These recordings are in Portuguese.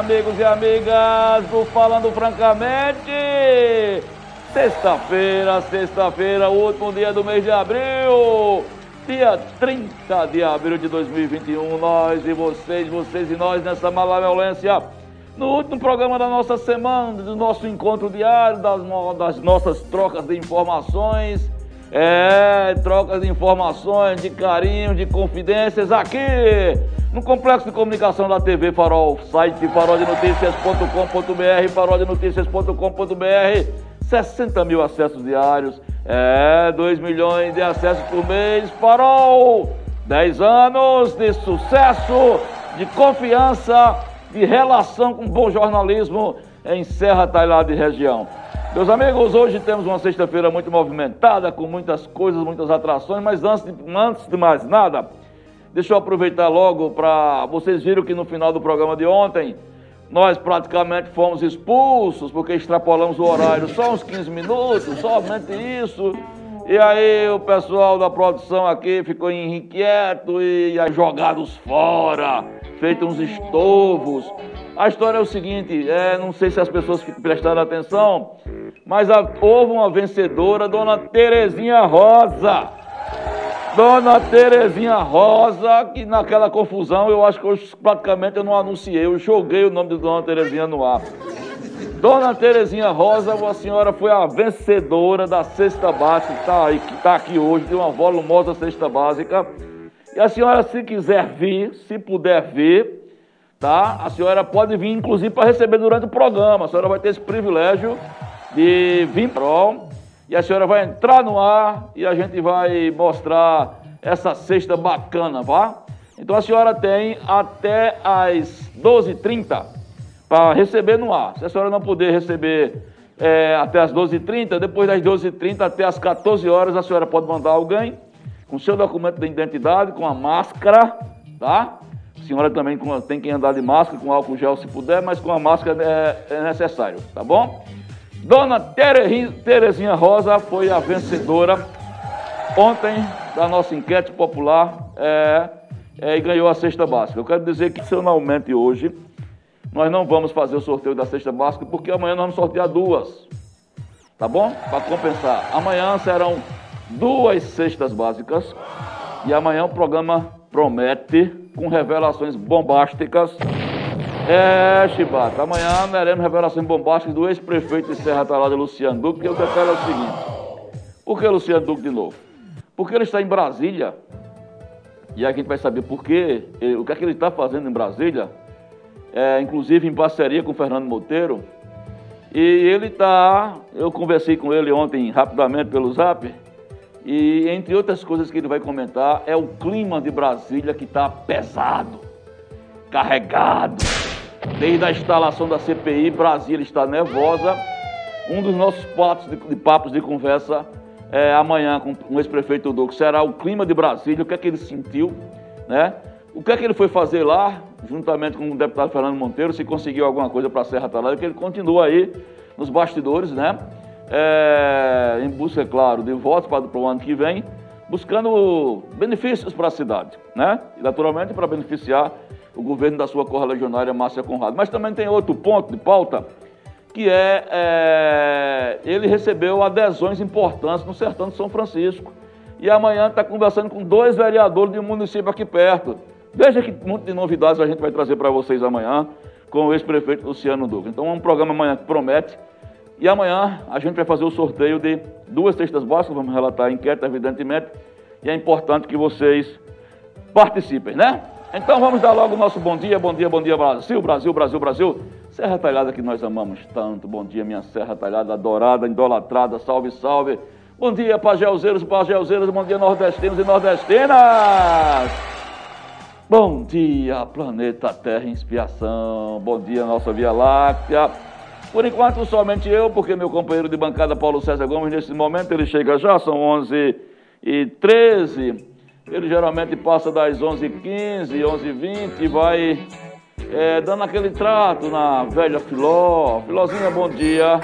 Amigos e amigas do Falando Francamente! Sexta-feira, sexta-feira, último dia do mês de abril, dia 30 de abril de 2021, nós e vocês, vocês e nós nessa malevolência, no último programa da nossa semana, do nosso encontro diário, das, das nossas trocas de informações, é, trocas de informações, de carinho, de confidências aqui no Complexo de Comunicação da TV Farol, site faroldenoticias.com.br, faroldenoticias.com.br, 60 mil acessos diários, é, 2 milhões de acessos por mês, Farol, 10 anos de sucesso, de confiança, de relação com bom jornalismo em Serra Talhada e região. Meus amigos, hoje temos uma sexta-feira muito movimentada, com muitas coisas, muitas atrações, mas antes de, antes de mais nada, deixa eu aproveitar logo para vocês viram que no final do programa de ontem nós praticamente fomos expulsos porque extrapolamos o horário só uns 15 minutos, somente isso. E aí o pessoal da produção aqui ficou inquieto e jogados fora, feito uns estovos. A história é o seguinte, é, não sei se as pessoas prestaram atenção, mas a, houve uma vencedora, Dona Terezinha Rosa. Dona Terezinha Rosa, que naquela confusão eu acho que eu, praticamente eu não anunciei, eu joguei o nome de Dona Terezinha no ar. Dona Terezinha Rosa, a senhora foi a vencedora da cesta básica, que está tá aqui hoje, de uma volumosa cesta básica. E a senhora, se quiser vir, se puder vir, tá? A senhora pode vir, inclusive, para receber durante o programa. A senhora vai ter esse privilégio de vir para e a senhora vai entrar no ar e a gente vai mostrar essa cesta bacana, vá? Então a senhora tem até as 12h30 para receber no ar. Se a senhora não puder receber é, até as 12h30, depois das 12h30 até as 14 horas, a senhora pode mandar alguém com seu documento de identidade, com a máscara, tá? A senhora também tem que andar de máscara, com álcool gel se puder, mas com a máscara é, é necessário, tá bom? Dona Terezinha Rosa foi a vencedora ontem da nossa enquete popular é, é, e ganhou a cesta básica. Eu quero dizer que adicionalmente hoje nós não vamos fazer o sorteio da cesta básica porque amanhã nós vamos sortear duas. Tá bom? Para compensar. Amanhã serão duas cestas básicas e amanhã o programa promete com revelações bombásticas. É, Chibata, amanhã teremos revelações bombásticas do ex-prefeito de Serra Talada, Luciano Duque, que eu quero é o seguinte. Por que Luciano Duque de novo? Porque ele está em Brasília, e aqui a gente vai saber por quê, o que é que ele está fazendo em Brasília, é, inclusive em parceria com o Fernando Monteiro, e ele está, eu conversei com ele ontem rapidamente pelo zap, e entre outras coisas que ele vai comentar, é o clima de Brasília que está pesado, carregado. Desde a instalação da CPI, Brasília está nervosa. Um dos nossos papos de, de papos de conversa é, amanhã com o ex-prefeito Duque será o clima de Brasília, o que é que ele sentiu, né? O que é que ele foi fazer lá, juntamente com o deputado Fernando Monteiro, se conseguiu alguma coisa para a Serra Talada, que ele continua aí nos bastidores, né? É, em busca, é claro, de votos para, para o ano que vem, buscando benefícios para a cidade, né? E naturalmente para beneficiar o governo da sua correligionária Márcia Conrado. Mas também tem outro ponto de pauta, que é, é ele recebeu adesões importantes no sertão de São Francisco. E amanhã está conversando com dois vereadores de um município aqui perto. Veja que monte de novidades a gente vai trazer para vocês amanhã com o ex-prefeito Luciano Duque. Então é um programa amanhã que promete. E amanhã a gente vai fazer o sorteio de duas textas básicas, vamos relatar a enquete, evidentemente. E é importante que vocês participem, né? Então vamos dar logo o nosso bom dia, bom dia, bom dia Brasil, Brasil, Brasil, Brasil. Serra Talhada que nós amamos tanto. Bom dia, minha Serra Talhada adorada, idolatrada, salve, salve. Bom dia, pagelzeiros, pagelzeiras, bom dia, nordestinos e nordestinas. Bom dia, planeta Terra Inspiração. Bom dia, nossa Via Láctea. Por enquanto, somente eu, porque meu companheiro de bancada, Paulo César Gomes, nesse momento, ele chega já, são 11 e 13. Ele geralmente passa das 11h15, 11h20 e vai é, dando aquele trato na velha Filó. Filózinha, bom dia.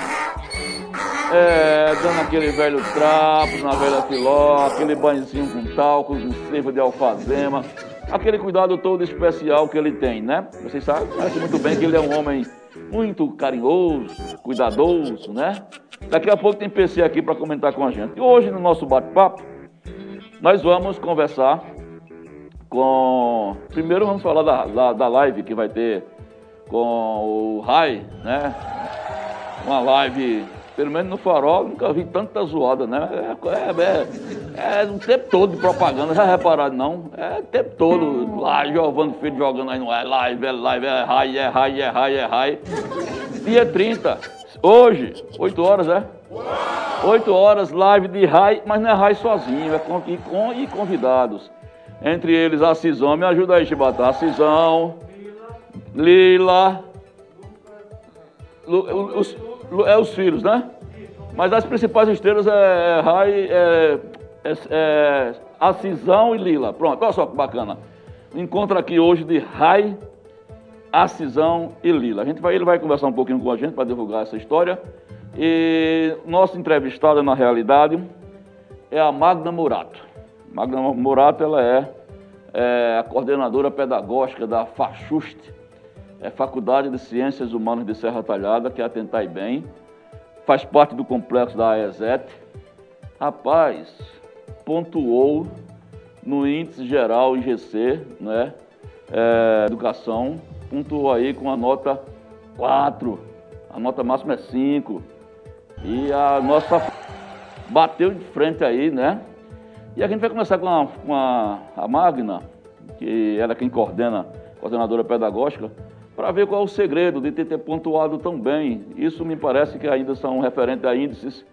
É, dando aquele velho trapo na velha Filó, aquele banhozinho com talco, com cerva de alfazema. Aquele cuidado todo especial que ele tem, né? Vocês sabem, conhecem muito bem que ele é um homem muito carinhoso, cuidadoso, né? Daqui a pouco tem PC aqui para comentar com a gente. E hoje, no nosso bate-papo, nós vamos conversar com. Primeiro vamos falar da, da, da, live que vai ter com o Rai, né? Uma live, pelo menos no farol, nunca vi tanta zoada, né? É, é, é, é o tempo todo de propaganda, já reparado não? É o tempo todo, lá Giovanni Filho jogando aí no é live, é live, é Rai, é Rai, é Rai, é Rai. Dia 30, hoje, 8 horas, é? 8 horas, live de Rai, mas não é Rai sozinho, é com, e, com, e convidados. Entre eles a Cisão, me ajuda aí, Chibata. A Cisão, Lila, os, é os filhos, né? Mas as principais estrelas é, é Rai, é, é, é, a Cisão e Lila. Pronto, olha só que bacana. Encontro aqui hoje de Rai, a Cisão e Lila. A gente vai, ele vai conversar um pouquinho com a gente para divulgar essa história. E nossa entrevistada, na realidade, é a Magna Murato. Magna Murato, ela é, é a coordenadora pedagógica da FACHUST, é Faculdade de Ciências Humanas de Serra Talhada, que é a Tentai Bem, faz parte do complexo da AESET. Rapaz, pontuou no índice geral IGC, né, é, educação, pontuou aí com a nota 4, a nota máxima é 5. E a nossa bateu de frente aí, né? E a gente vai começar com a, com a, a Magna, que ela é quem coordena, coordenadora pedagógica, para ver qual é o segredo de ter, pontuado tão bem. Isso me parece que ainda são referentes a índices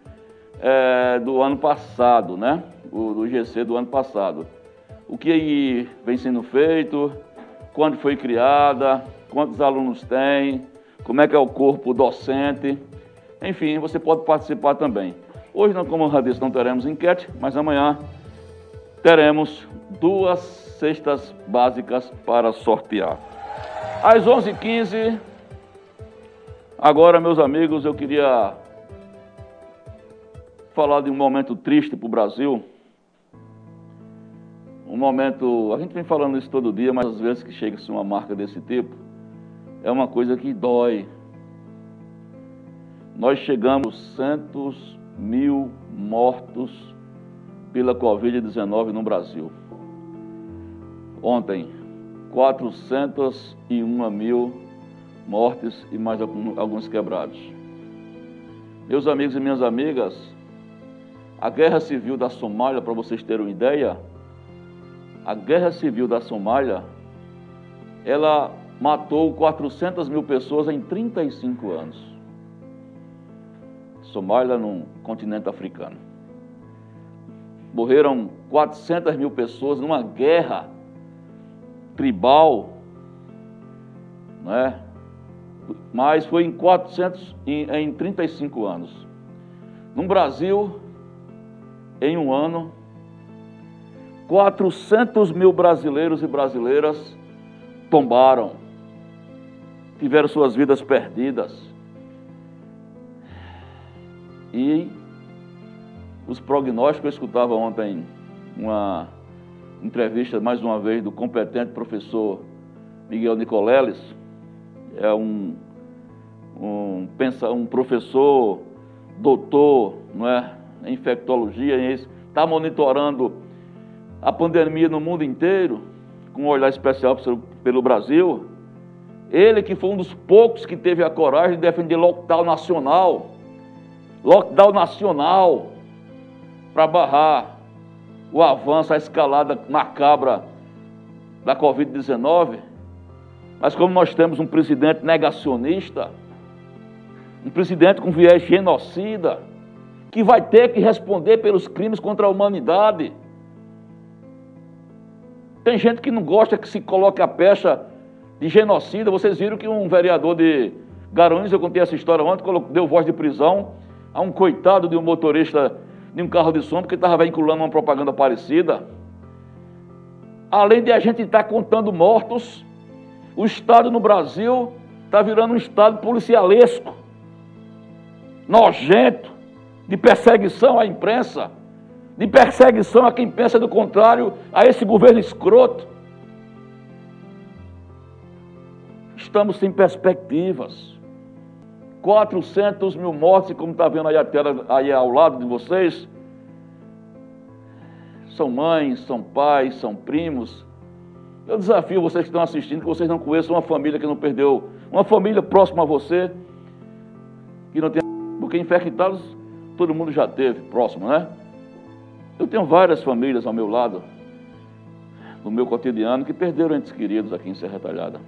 é, do ano passado, né? O, do GC do ano passado. O que vem sendo feito, quando foi criada, quantos alunos tem, como é que é o corpo docente. Enfim, você pode participar também. Hoje, como eu disse, não teremos enquete, mas amanhã teremos duas cestas básicas para sortear. Às 11h15, agora, meus amigos, eu queria falar de um momento triste para o Brasil. Um momento, a gente vem falando isso todo dia, mas às vezes que chega-se uma marca desse tipo, é uma coisa que dói, nós chegamos centos mil mortos pela Covid-19 no Brasil. Ontem, 401 mil mortes e mais alguns quebrados. Meus amigos e minhas amigas, a guerra civil da Somália, para vocês terem uma ideia, a guerra civil da Somália, ela matou 400 mil pessoas em 35 anos. Somália, no continente africano. Morreram 400 mil pessoas numa guerra tribal, né? mas foi em 400, em, em 35 anos. No Brasil, em um ano, 400 mil brasileiros e brasileiras tombaram, tiveram suas vidas perdidas. E os prognósticos, eu escutava ontem uma entrevista, mais uma vez, do competente professor Miguel Nicoleles, é um, um, pensa, um professor, doutor não é, em infectologia, está monitorando a pandemia no mundo inteiro, com um olhar especial pelo Brasil. Ele que foi um dos poucos que teve a coragem de defender lockdown nacional lockdown nacional para barrar o avanço, a escalada macabra da Covid-19. Mas como nós temos um presidente negacionista, um presidente com viés genocida, que vai ter que responder pelos crimes contra a humanidade. Tem gente que não gosta que se coloque a pecha de genocida. Vocês viram que um vereador de Garanhuns, eu contei essa história ontem, deu voz de prisão a um coitado de um motorista de um carro de som, porque estava vinculando uma propaganda parecida. Além de a gente estar tá contando mortos, o Estado no Brasil está virando um Estado policialesco, nojento, de perseguição à imprensa, de perseguição a quem pensa do contrário a esse governo escroto. Estamos sem perspectivas. 400 mil mortes, como está vendo aí a tela aí ao lado de vocês. São mães, são pais, são primos. Eu desafio vocês que estão assistindo, que vocês não conheçam uma família que não perdeu, uma família próxima a você, que não tem. Porque infectados todo mundo já teve, próximo, né? Eu tenho várias famílias ao meu lado, no meu cotidiano, que perderam entes queridos aqui em Serra Talhada.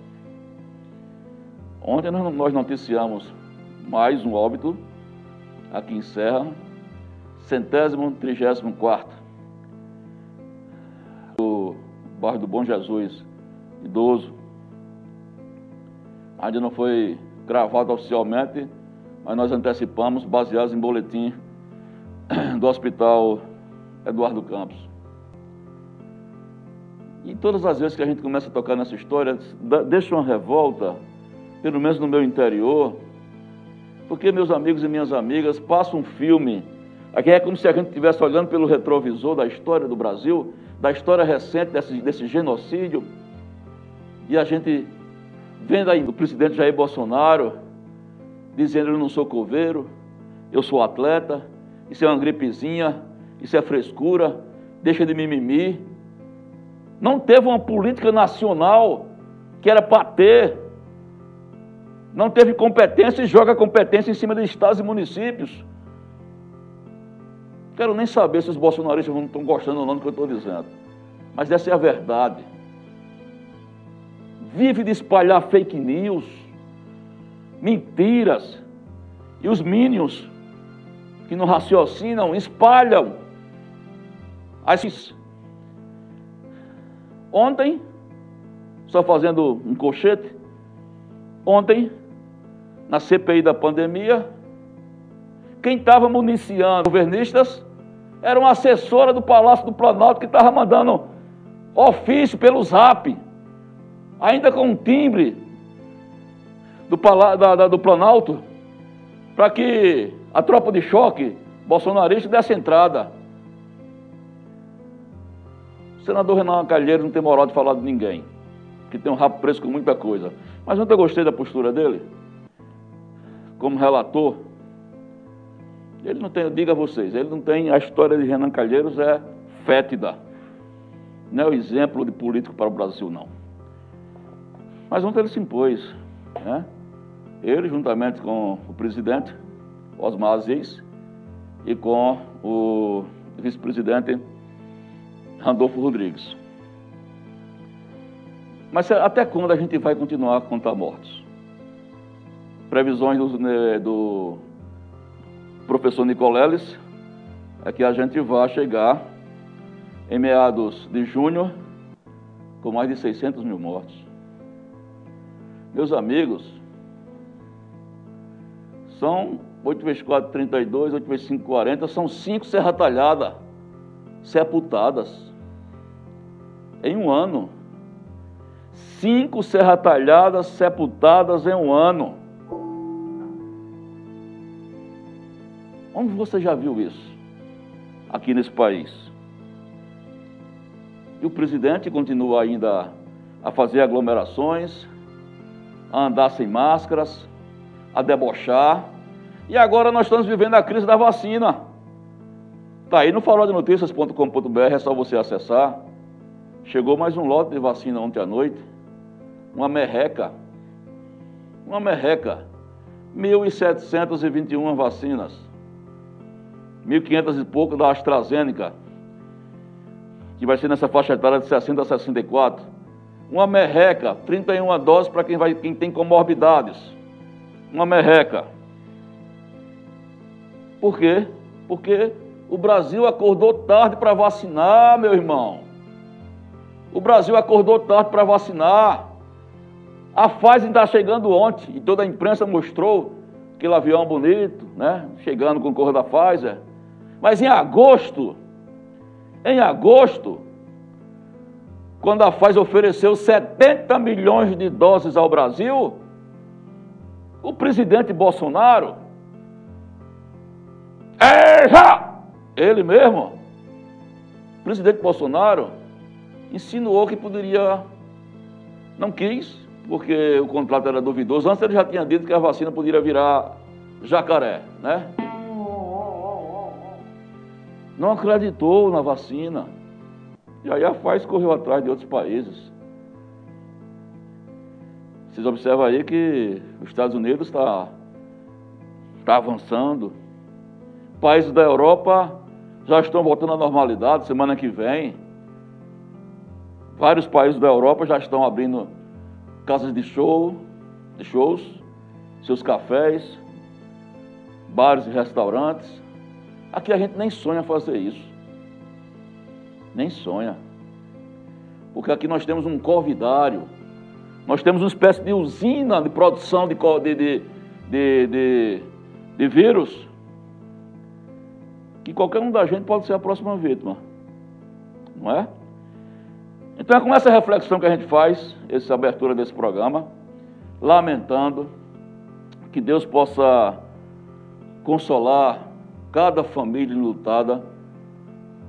Ontem nós noticiamos mais um óbito aqui em Serra, centésimo trigésimo quarto, do bairro do Bom Jesus, idoso. Ainda não foi gravado oficialmente, mas nós antecipamos, baseados em boletim do Hospital Eduardo Campos. E todas as vezes que a gente começa a tocar nessa história, deixa uma revolta, pelo menos no meu interior, porque meus amigos e minhas amigas passam um filme, aqui é como se a gente estivesse olhando pelo retrovisor da história do Brasil, da história recente desse, desse genocídio, e a gente vendo aí o presidente Jair Bolsonaro dizendo eu não sou coveiro, eu sou atleta, isso é uma gripezinha, isso é frescura, deixa de mimimi. Não teve uma política nacional que era para ter não teve competência e joga competência em cima de estados e municípios. Quero nem saber se os bolsonaristas não estão gostando ou não do que eu estou dizendo. Mas essa é a verdade. Vive de espalhar fake news, mentiras. E os minions que não raciocinam espalham. As... Ontem, só fazendo um cochete, ontem na CPI da pandemia, quem estava municiando governistas era uma assessora do Palácio do Planalto que estava mandando ofício pelo zap, ainda com um timbre do, da, da, do Planalto, para que a tropa de choque bolsonarista desse entrada. O senador Renan Calheiros não tem moral de falar de ninguém, que tem um rabo preso com muita coisa. Mas ontem eu gostei da postura dele como relator, ele não tem, eu digo a vocês, ele não tem, a história de Renan Calheiros é fétida. Não é o exemplo de político para o Brasil, não. Mas ontem ele se impôs, né? Ele, juntamente com o presidente Osmar Aziz e com o vice-presidente Randolfo Rodrigues. Mas até quando a gente vai continuar a contar mortos? Previsões do, né, do professor Nicoleles é que a gente vai chegar em meados de junho com mais de 600 mil mortos. Meus amigos, são 8 vezes 4, 32, 8 vezes 5, 40, são 5 serra talhada, sepultadas em um ano. Cinco serra talhadas sepultadas em um ano. Onde você já viu isso? Aqui nesse país. E o presidente continua ainda a fazer aglomerações, a andar sem máscaras, a debochar. E agora nós estamos vivendo a crise da vacina. Está aí no faroldenoticias.com.br, é só você acessar. Chegou mais um lote de vacina ontem à noite. Uma merreca. Uma merreca. 1.721 vacinas. 1.500 e pouco da AstraZeneca, que vai ser nessa faixa etária de 60 a 64. Uma merreca, 31 doses para quem, vai, quem tem comorbidades. Uma merreca. Por quê? Porque o Brasil acordou tarde para vacinar, meu irmão. O Brasil acordou tarde para vacinar. A Pfizer está chegando ontem e toda a imprensa mostrou aquele avião bonito, né? Chegando com o cor da Pfizer. Mas em agosto, em agosto, quando a Pfizer ofereceu 70 milhões de doses ao Brasil, o presidente Bolsonaro, já, ele mesmo, o presidente Bolsonaro, insinuou que poderia, não quis, porque o contrato era duvidoso. Antes ele já tinha dito que a vacina poderia virar jacaré, né? Não acreditou na vacina. E aí a Pfizer correu atrás de outros países. Vocês observam aí que os Estados Unidos está tá avançando. Países da Europa já estão voltando à normalidade semana que vem. Vários países da Europa já estão abrindo casas de show, de shows, seus cafés, bares e restaurantes. Aqui a gente nem sonha fazer isso. Nem sonha. Porque aqui nós temos um corvidário, nós temos uma espécie de usina de produção de, de, de, de, de vírus, que qualquer um da gente pode ser a próxima vítima. Não é? Então é com essa reflexão que a gente faz, essa abertura desse programa, lamentando que Deus possa consolar cada família lutada.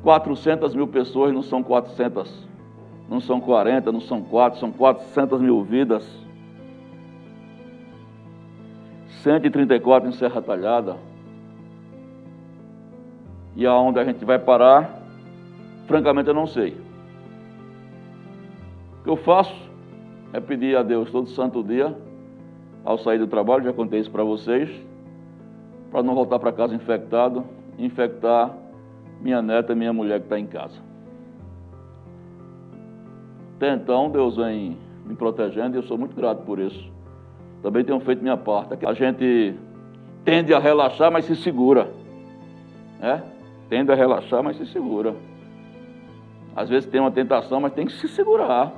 400 mil pessoas não são 400, não são 40, não são 4, são 400 mil vidas. 134 em Serra Talhada. E aonde a gente vai parar, francamente eu não sei que eu faço é pedir a Deus todo santo dia, ao sair do trabalho, já contei isso para vocês, para não voltar para casa infectado, infectar minha neta e minha mulher que está em casa. Até então, Deus vem me protegendo e eu sou muito grato por isso. Também tenho feito minha parte. A gente tende a relaxar, mas se segura. Né? Tende a relaxar, mas se segura. Às vezes tem uma tentação, mas tem que se segurar.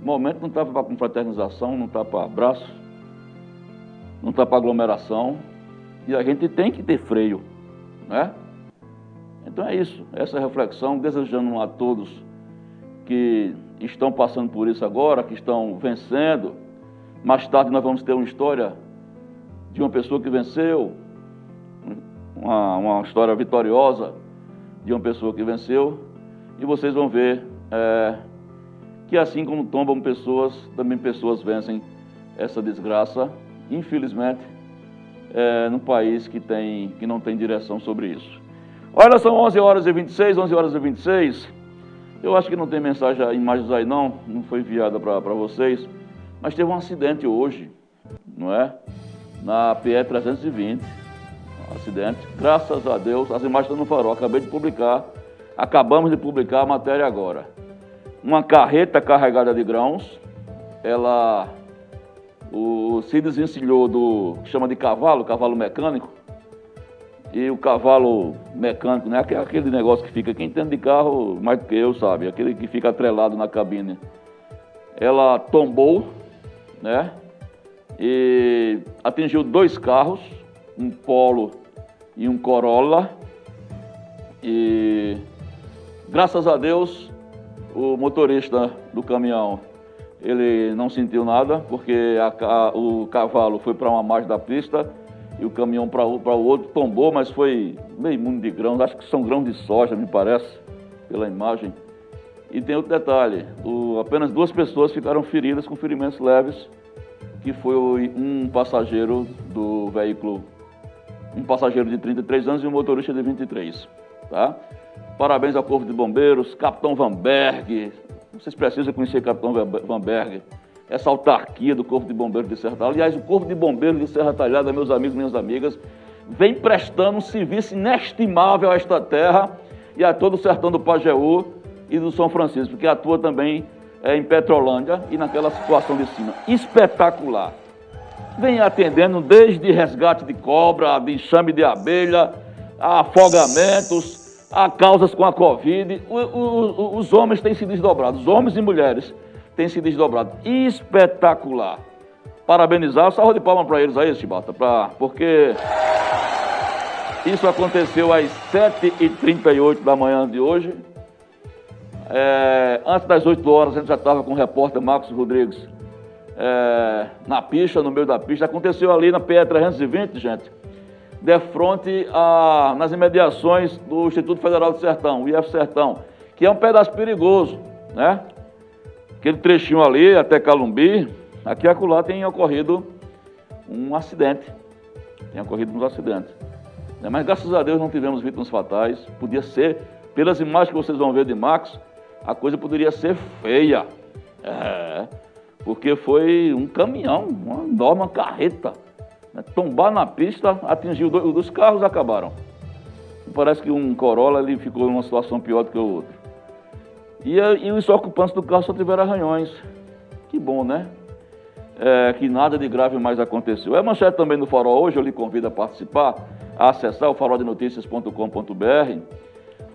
O momento não está para confraternização, não está para abraço, não está para aglomeração. E a gente tem que ter freio, né? Então é isso, essa reflexão, desejando a todos que estão passando por isso agora, que estão vencendo. Mais tarde nós vamos ter uma história de uma pessoa que venceu, uma, uma história vitoriosa de uma pessoa que venceu, e vocês vão ver é, que assim como tombam pessoas, também pessoas vencem essa desgraça, infelizmente, é, num país que, tem, que não tem direção sobre isso. Olha, são 11 horas e 26, 11 horas e 26. Eu acho que não tem mensagem, imagens aí não, não foi enviada para vocês, mas teve um acidente hoje, não é? Na PE 320, um acidente, graças a Deus, as imagens estão no farol, acabei de publicar, acabamos de publicar a matéria agora uma carreta carregada de grãos. Ela o, se desencilhou do que chama de cavalo, cavalo mecânico. E o cavalo mecânico, né? Aquele negócio que fica, quem entende de carro mais do que eu, sabe? Aquele que fica atrelado na cabine. Ela tombou, né? E atingiu dois carros, um Polo e um Corolla. E graças a Deus o motorista do caminhão, ele não sentiu nada, porque a, a, o cavalo foi para uma margem da pista e o caminhão para o outro tombou, mas foi meio mundo de grãos, acho que são grãos de soja, me parece, pela imagem. E tem outro detalhe, o, apenas duas pessoas ficaram feridas com ferimentos leves, que foi um passageiro do veículo, um passageiro de 33 anos e um motorista de 23, tá? Parabéns ao Corpo de Bombeiros, Capitão Van Berg. Vocês precisam conhecer Capitão Van Berg. Essa autarquia do Corpo de Bombeiros de Serra Talhada. Aliás, o Corpo de Bombeiros de Serra Talhada, meus amigos e minhas amigas, vem prestando um serviço inestimável a esta terra e a todo o sertão do Pajeú e do São Francisco, que atua também é, em Petrolândia e naquela situação de cima. Espetacular. Vem atendendo desde resgate de cobra, de enxame de abelha, afogamentos, há causas com a Covid, o, o, os homens têm se desdobrado, os homens e mulheres tem se desdobrado. Espetacular. Parabenizar, salva de palmas para eles aí, Chibata, pra, porque isso aconteceu às 7h38 da manhã de hoje. É, antes das 8 horas, a gente já estava com o repórter Marcos Rodrigues é, na pista, no meio da pista. Aconteceu ali na PE 320, gente, de frente a, nas imediações do Instituto Federal do Sertão, o IF Sertão, que é um pedaço perigoso, né? Aquele trechinho ali até Calumbi, aqui e acolá tem ocorrido um acidente. Tem ocorrido uns acidentes. Né? Mas graças a Deus não tivemos vítimas fatais. Podia ser, pelas imagens que vocês vão ver de Max, a coisa poderia ser feia. É, porque foi um caminhão, uma enorme carreta. Né? Tombar na pista, atingiu dois, os carros acabaram. Parece que um Corolla ele ficou em uma situação pior do que o outro. E, e os ocupantes do carro só tiveram arranhões. Que bom, né? É, que nada de grave mais aconteceu. É manchete também no Farol hoje, eu lhe convido a participar, a acessar o faroldenoticias.com.br.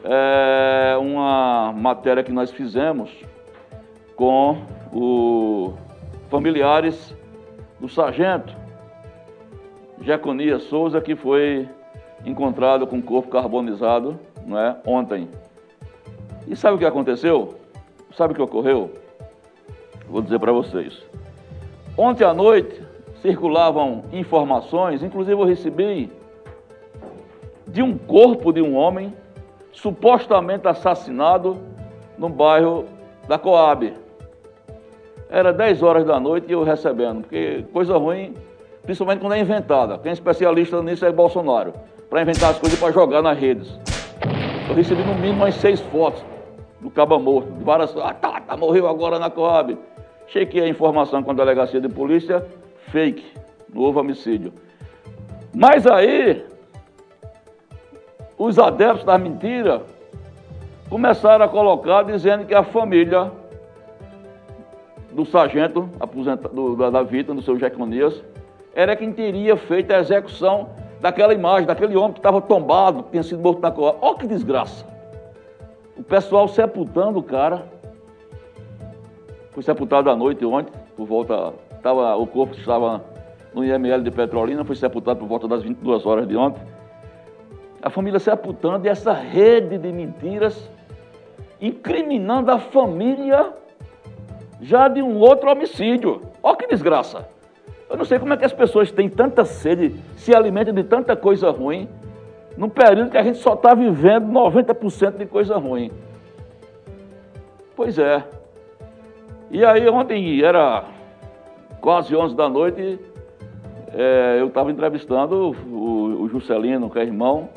É uma matéria que nós fizemos com os familiares do sargento Jeconias Souza, que foi encontrado com o corpo carbonizado não é, ontem. E sabe o que aconteceu? Sabe o que ocorreu? Vou dizer para vocês. Ontem à noite circulavam informações, inclusive eu recebi, de um corpo de um homem supostamente assassinado no bairro da Coab. Era 10 horas da noite e eu recebendo, porque coisa ruim, principalmente quando é inventada. Quem é especialista nisso é Bolsonaro, para inventar as coisas para jogar nas redes. Eu recebi no mínimo umas seis fotos do caba morto, de várias. Ah, tá, tá, morreu agora na Coab. Chequei a informação com a delegacia de polícia, fake, novo homicídio. Mas aí, os adeptos da mentira começaram a colocar dizendo que a família do sargento aposentado, da, vítima, do seu Jeconias, era quem teria feito a execução daquela imagem, daquele homem que estava tombado, que tinha sido morto na Coab. Olha que desgraça! O pessoal sepultando o cara. Foi sepultado à noite ontem, por volta. Tava, o corpo estava no IML de Petrolina, foi sepultado por volta das 22 horas de ontem. A família sepultando e essa rede de mentiras incriminando a família já de um outro homicídio. Olha que desgraça. Eu não sei como é que as pessoas têm tanta sede, se alimentam de tanta coisa ruim num período que a gente só está vivendo 90% de coisa ruim. Pois é. E aí ontem era quase 11 da noite, é, eu estava entrevistando o, o Juscelino, que é irmão,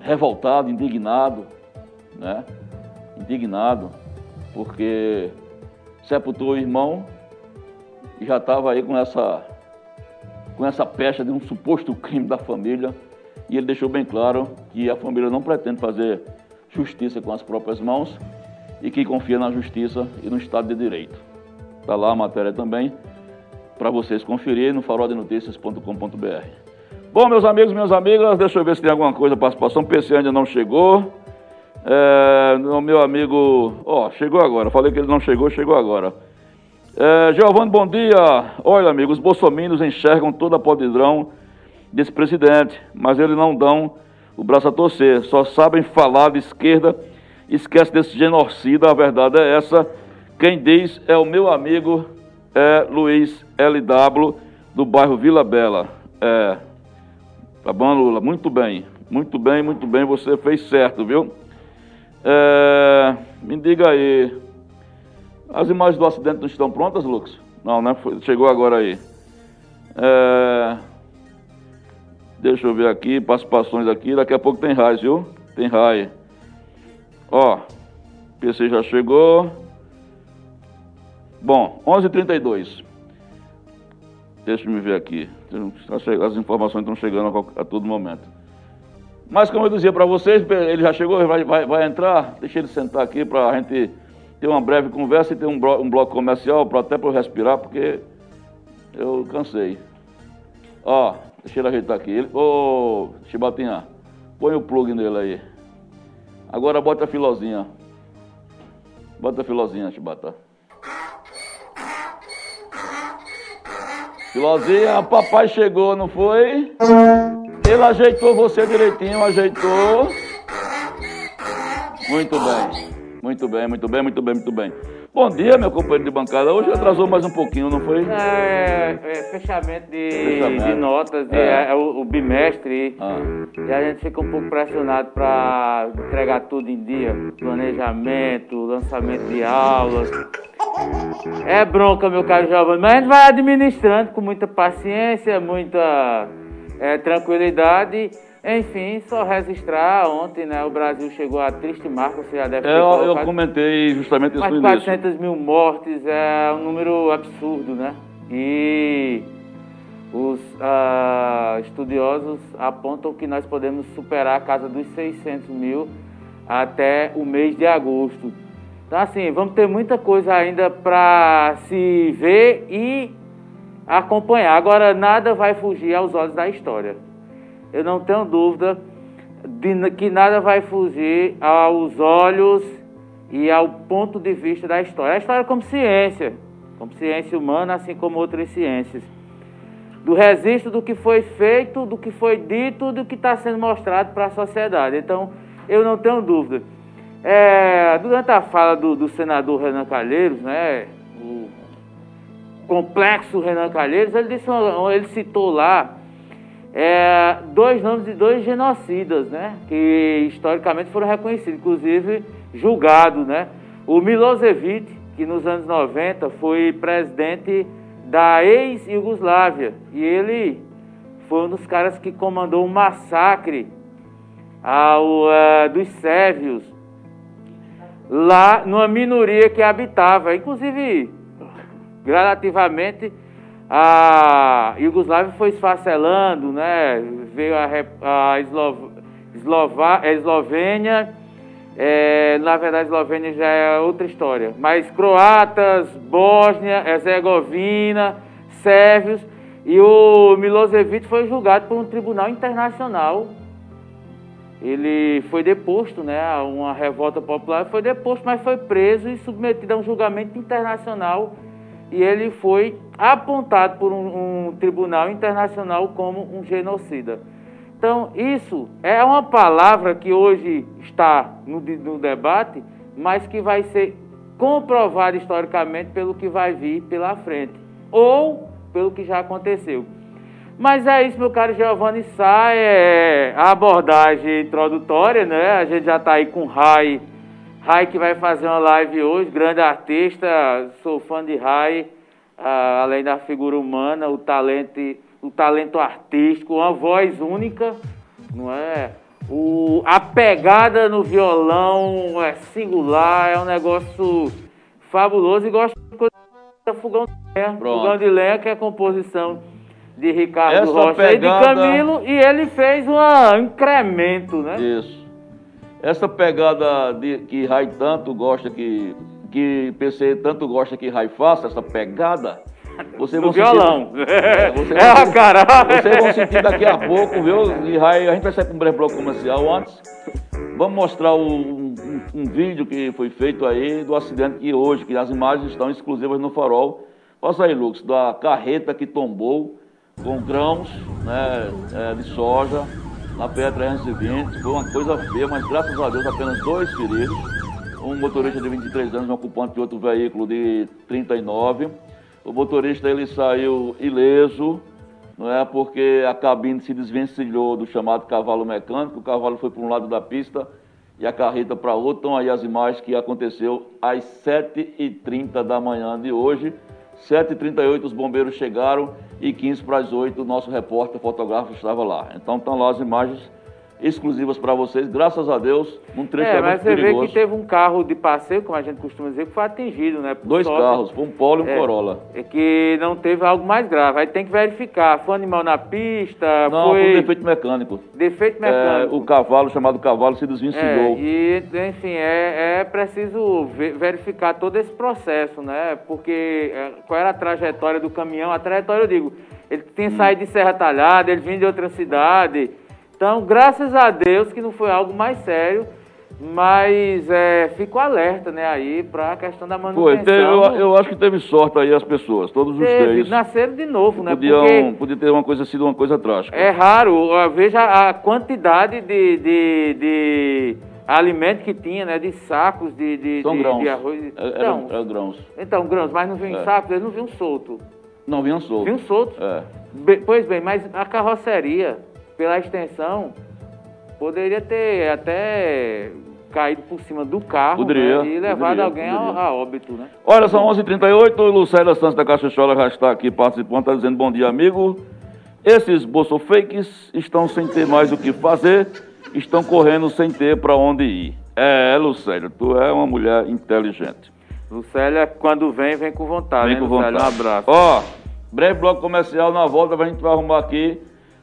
revoltado, indignado, né? Indignado, porque sepultou o irmão e já estava aí com essa, com essa pecha de um suposto crime da família e ele deixou bem claro que a família não pretende fazer justiça com as próprias mãos e que confia na justiça e no Estado de Direito. Está lá a matéria também para vocês conferirem no faroldenoticias.com.br. Bom, meus amigos, minhas amigas, deixa eu ver se tem alguma coisa, participação. PC ainda não chegou. É, meu amigo, ó, chegou agora. Falei que ele não chegou, chegou agora. É, Giovanni, bom dia. Olha, amigos, os bolsominions enxergam toda a podridão desse presidente, mas eles não dão o braço a torcer, só sabem falar de esquerda, esquece desse genocida, a verdade é essa. Quem diz é o meu amigo é Luiz LW, do bairro Vila Bela. É, tá bom, Lula? Muito bem, muito bem, muito bem, você fez certo, viu? É, me diga aí, as imagens do acidente não estão prontas, Lucas? Não, né? Chegou agora aí. É, Deixa eu ver aqui, participações aqui. Daqui a pouco tem raio, viu? Tem raio. Ó, PC já chegou. Bom, 11h32. Deixa eu me ver aqui. As informações estão chegando a, todo momento. Mas como eu dizia para vocês, ele já chegou, vai, vai, vai entrar. Deixa ele sentar aqui para a gente ter uma breve conversa e ter um, blo um bloco comercial para até para eu respirar, porque eu cansei. Ó, deixa ele ajeitar aqui. Ele, ô, Chibatinha, põe o plug nele aí. Agora bota a filozinha. Bota a filozinha, Chibata. Filozinha, papai chegou, não foi? Ele ajeitou você direitinho, ajeitou. Muito bem. Muito bem, muito bem, muito bem, muito bem. Bom dia, meu companheiro de bancada. Hoje atrasou mais um pouquinho, não foi? É, é fechamento, de, fechamento. de notas, de, é. é o, o, bimestre. Ah. E a gente fica um pouco pressionado para entregar tudo em dia. Planejamento, lançamento de aulas. É bronca, meu caro Giovanni, mas a gente vai administrando com muita paciência, muita é, tranquilidade enfim, só registrar ontem, né? O Brasil chegou a triste marca, você já deve ter Eu, eu comentei justamente isso no 400 mil mortes é um número absurdo, né? E os uh, estudiosos apontam que nós podemos superar a casa dos 600 mil até o mês de agosto. Então, assim, vamos ter muita coisa ainda para se ver e acompanhar. Agora, nada vai fugir aos olhos da história eu não tenho dúvida de que nada vai fugir aos olhos e ao ponto de vista da história. A história é como ciência, como ciência humana, assim como outras ciências. Do registro do que foi feito, do que foi dito, do que está sendo mostrado para a sociedade. Então, eu não tenho dúvida. É, durante a fala do, do senador Renan Calheiros, né, o complexo Renan Calheiros, ele, disse, ele citou lá é, dois nomes de dois genocidas, né? Que historicamente foram reconhecidos, inclusive julgados, né? O Milosevic, que nos anos 90 foi presidente da ex-Yugoslávia, e ele foi um dos caras que comandou um massacre ao, uh, dos sérvios lá numa minoria que habitava, inclusive gradativamente a Iugoslávia foi esfacelando, né? Veio a, a Eslov, Eslova, a Eslovênia, é, na verdade, Eslovênia já é outra história. Mas croatas, Bósnia, Herzegovina, sérvios, e o Milosevic foi julgado por um tribunal internacional. Ele foi deposto, né? Uma revolta popular foi deposto, mas foi preso e submetido a um julgamento internacional e ele foi apontado por um, um, tribunal internacional como um genocida. Então, isso é uma palavra que hoje está no, no debate, mas que vai ser comprovada historicamente pelo que vai vir pela frente, ou pelo que já aconteceu. Mas é isso, meu caro Giovanni Sá, é a abordagem introdutória, né? A gente já está aí com Rai Rai que vai fazer uma live hoje, grande artista, sou fã de Rai, ah, além da figura humana, o talento, o talento artístico, uma voz única, não é? O, a pegada no violão é singular, é um negócio fabuloso e gosto de coisa Fogão de Lenha. Fogão de Lenha, que é a composição de Ricardo Essa Rocha pegada... e de Camilo, e ele fez um incremento, né? Isso. Essa pegada de, que Rai tanto gosta que que PC tanto gosta que Rai faça, essa pegada, você vai violão. Sentir, é, você é a cara. Vocês vão sentir daqui a pouco, viu? E Rai, a gente vai sair com um breve bloco comercial antes. Vamos mostrar um, um, um, vídeo que foi feito aí do acidente que hoje, que as imagens estão exclusivas no farol. Passa aí, Lucas, da carreta que tombou com grãos né, é, de soja na PE320. Foi uma coisa feia, mas graças a Deus apenas dois feridos. Um motorista de 23 anos, um ocupante de outro veículo de 39. O motorista ele saiu ileso, não é porque a cabine se desvencilhou do chamado cavalo mecânico. O cavalo foi para um lado da pista e a carreta para outro. Então aí as imagens que aconteceu às 7h30 da manhã de hoje. 7h38 os bombeiros chegaram e 15 para as 8 o nosso repórter fotógrafo estava lá. Então estão lá as imagens exclusivas para vocês, graças a Deus, um trecho é, é mas você perigoso. vê que teve um carro de passeio, como a gente costuma dizer, que foi atingido, né? Dois carros, foi um Polo e um é, Corolla. É que não teve algo mais grave, aí tem que verificar, foi animal na pista, não, foi... foi defeito mecânico. Defeito é, mecânico. É, o cavalo, chamado cavalo, se desvencilhou. É, e, enfim, é, é preciso verificar todo esse processo, né? Porque é, qual era a trajetória do caminhão, a trajetória, eu digo, ele tinha hum. saído de Serra Talhada, ele vinha de outra cidade... Então, graças a Deus que não foi algo mais sério, Mas é, fico alerta, né, aí, para a questão da manutenção. Foi, eu, eu, acho que teve sorte aí as pessoas, todos os teve, três. Nasceram de novo, né? Podia, Porque podia ter uma coisa sido uma coisa trágica. É raro, veja a quantidade de, de, de alimento que tinha, né? De sacos de, de, São de, grãos. de arroz. Grãos. É, grãos. Então, grãos, mas não vinham É. sacos, eles não vinham solto. Não vinham soltos. Vinham soltos. É. Be- pois bem, mas a carroceria, pela extensão, poderia ter até caído por cima do carro Poderia, né, e levado poderia, alguém a, poderia. a óbito, né? Olha, são 11h38, o Lucélia Santos da Caixola já está aqui participando, está dizendo bom dia, amigo. Esses bolsofakes estão sem ter mais o que fazer, estão correndo sem ter para onde ir. É, Lucélia, tu é uma mulher inteligente. Lucélia, quando vem, vem com vontade, Vem né, com Lucélia? vontade. Um abraço. Ó, breve bloco comercial, na volta a gente vai arrumar aqui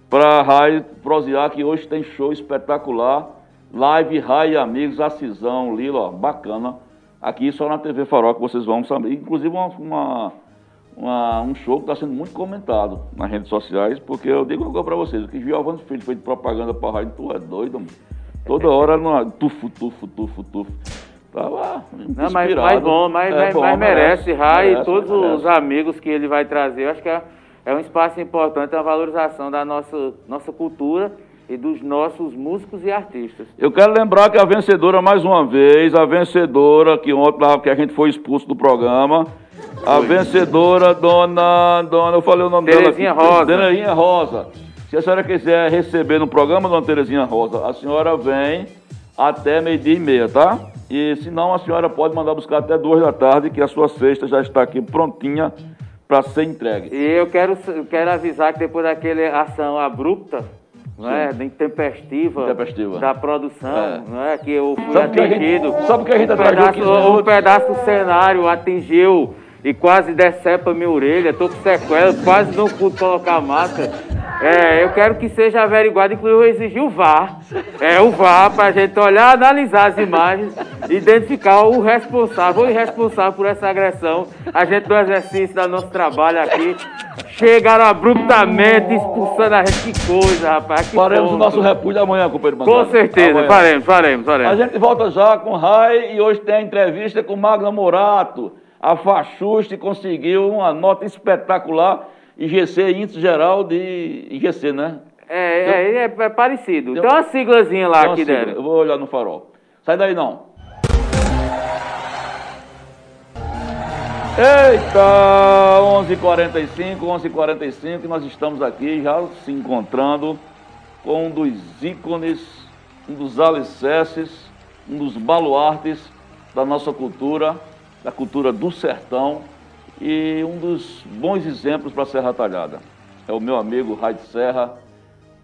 para Rai prosear que hoje tem show espetacular. Live Rai e Amigos, Acisão, Lilo, ó, bacana. Aqui só na TV Farol que vocês vão saber. Inclusive uma, uma- uma- um show que está sendo muito comentado nas redes sociais, porque eu digo coisa para vocês, o que Giovanni Filho fez de propaganda para Rai, tu é doido, mano. Toda hora, no, tufo, tufo, tufo, tufo. Tava Não, mas, mas bom, mas, É mas- bom, mas merece, Rai, e merece, todos merece. os amigos que ele vai trazer. Eu acho que é, é um espaço importante, a valorização da nossa, nossa cultura e dos nossos músicos e artistas. Eu quero lembrar que a vencedora, mais uma vez, a vencedora, que ontem que a gente foi expulso do programa, a vencedora, dona, dona, eu falei o nome Terezinha dela aqui. Rosa. Terezinha Rosa. Se a senhora quiser receber no programa, dona Terezinha Rosa, a senhora vem até meio-dia e meia, tá? E se não, a senhora pode mandar buscar até duas da tarde, que a sua cesta já está aqui prontinha para ser entregue. E eu quero, quero avisar que depois daquela ação abrupta, não é, da intempestiva, Intempestiva. da produção, É. não é, que eu fui Sabe que a gente- atingido. sabe que a gente um pedaço, 15 um pedaço do cenário atingiu e quase decepa minha orelha, tô com sequela, quase não pude colocar máscara. É, eu quero que seja averiguado, inclusive eu exigi o VAR. É, o VAR, pra gente olhar, analisar as imagens, identificar o responsável ou irresponsável por essa agressão. A gente, no exercício do nosso trabalho aqui, chegaram abruptamente expulsando a gente. Que coisa, rapaz. Que Faremos o ponto. nosso repúdio amanhã, companheiro Com certeza, Amanhã. faremos, faremos, A faremos. gente volta já com o Rai e hoje tem a entrevista com Magna Morato. A Fachuste conseguiu uma nota espetacular. IGC, Índice Geral de IGC, né? É, é, é, é parecido. Tem Tem uma siglazinha lá Então, que assim, deram. Eu vou olhar no farol. Sai daí não. Eita, 11h45, 11h45, nós estamos aqui já se encontrando com um dos ícones, um dos alicerces, um dos baluartes da nossa cultura, da cultura do sertão e um dos bons exemplos para a Serra Talhada. É o meu amigo Raid Serra,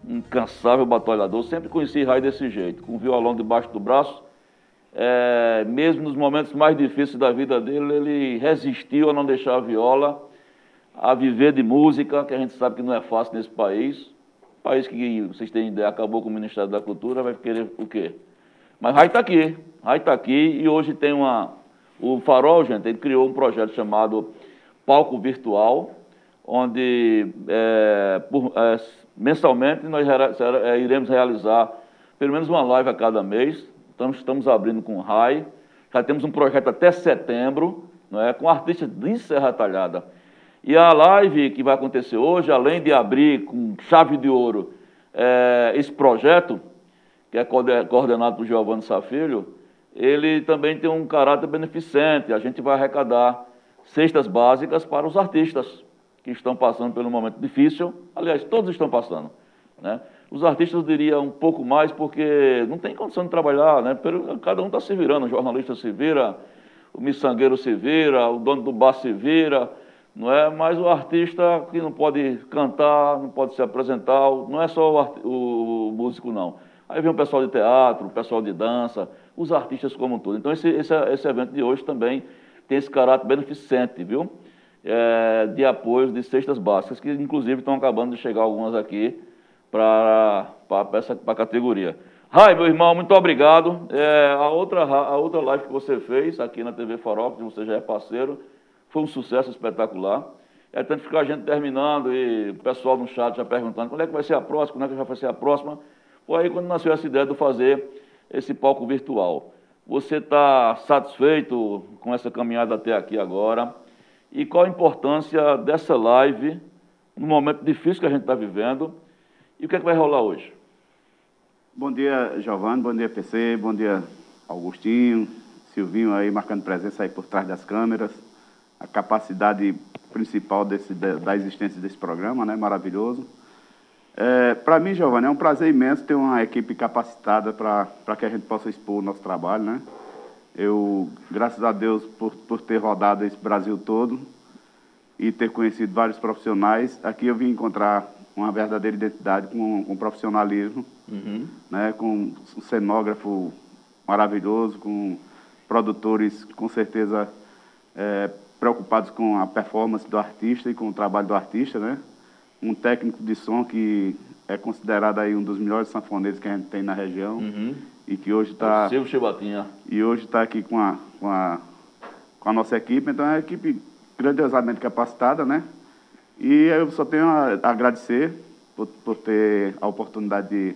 um incansável batalhador. Sempre conheci Rai desse jeito, com o violão debaixo do braço. É, mesmo nos momentos mais difíceis da vida dele, ele resistiu a não deixar a viola, a viver de música, que a gente sabe que não é fácil nesse país. País que, vocês têm ideia, acabou com o Ministério da Cultura, vai querer o quê? Mas Rai está aqui, Rai está aqui e hoje tem uma... O Farol, gente, ele criou um projeto chamado Palco Virtual, onde é, por- é, mensalmente nós é, iremos realizar pelo menos uma live a cada mês. Estamos, estamos abrindo com RAI. Já temos um projeto até setembro, não é, com artistas de Serra Talhada. E a live que vai acontecer hoje, além de abrir com chave de ouro é, esse projeto, que é coorde- coordenado por Giovanni Safilho, ele também tem um caráter beneficente. A gente vai arrecadar cestas básicas para os artistas que estão passando pelo momento difícil. Aliás, todos estão passando. Né? Os artistas, eu diria, um pouco mais, porque não tem condição de trabalhar, né? Cada um está se virando, o jornalista se vira, o miçangueiro se vira, o dono do bar se vira, não é? Mas o artista que não pode cantar, não pode se apresentar, não é só o, arti- o músico, não. Aí vem o pessoal de teatro, o pessoal de dança, os artistas como um todo. Então, esse, esse, esse evento de hoje também tem esse caráter beneficente, viu? É, de apoio de cestas básicas, que inclusive estão acabando de chegar algumas aqui para pra categoria. Rai, meu irmão, muito obrigado. É, a, outra, ra- a outra live que você fez aqui na TV Farol, que você já é parceiro, foi um sucesso espetacular. É tanto ficar a gente terminando e o pessoal no chat já perguntando quando é que vai ser a próxima, quando é que já vai ser a próxima. Foi aí quando nasceu essa ideia de fazer esse palco virtual. Você está satisfeito com essa caminhada até aqui agora? E qual a importância dessa live no momento difícil que a gente está vivendo? E o que, é que vai rolar hoje? Bom dia, Giovanni. Bom dia, PC. Bom dia, Augustinho, Silvinho aí marcando presença aí por trás das câmeras. A capacidade principal desse, da existência desse programa, né? Maravilhoso. É, para mim, Giovanni, é um prazer imenso ter uma equipe capacitada para que a gente possa expor o nosso trabalho, né? Eu, graças a Deus, por, por ter rodado esse Brasil todo e ter conhecido vários profissionais, aqui eu vim encontrar uma verdadeira identidade com, com profissionalismo, uhum. né? com um cenógrafo maravilhoso, com produtores, com certeza, é, preocupados com a performance do artista e com o trabalho do artista, né? Um técnico de som que é considerado aí um dos melhores sanfoneiros que a gente tem na região. Uhum. e que hoje está Chibatinha e hoje está aqui com a, com a com a nossa equipe. Então é uma equipe grandiosamente capacitada né? E eu só tenho a agradecer por, por ter a oportunidade de,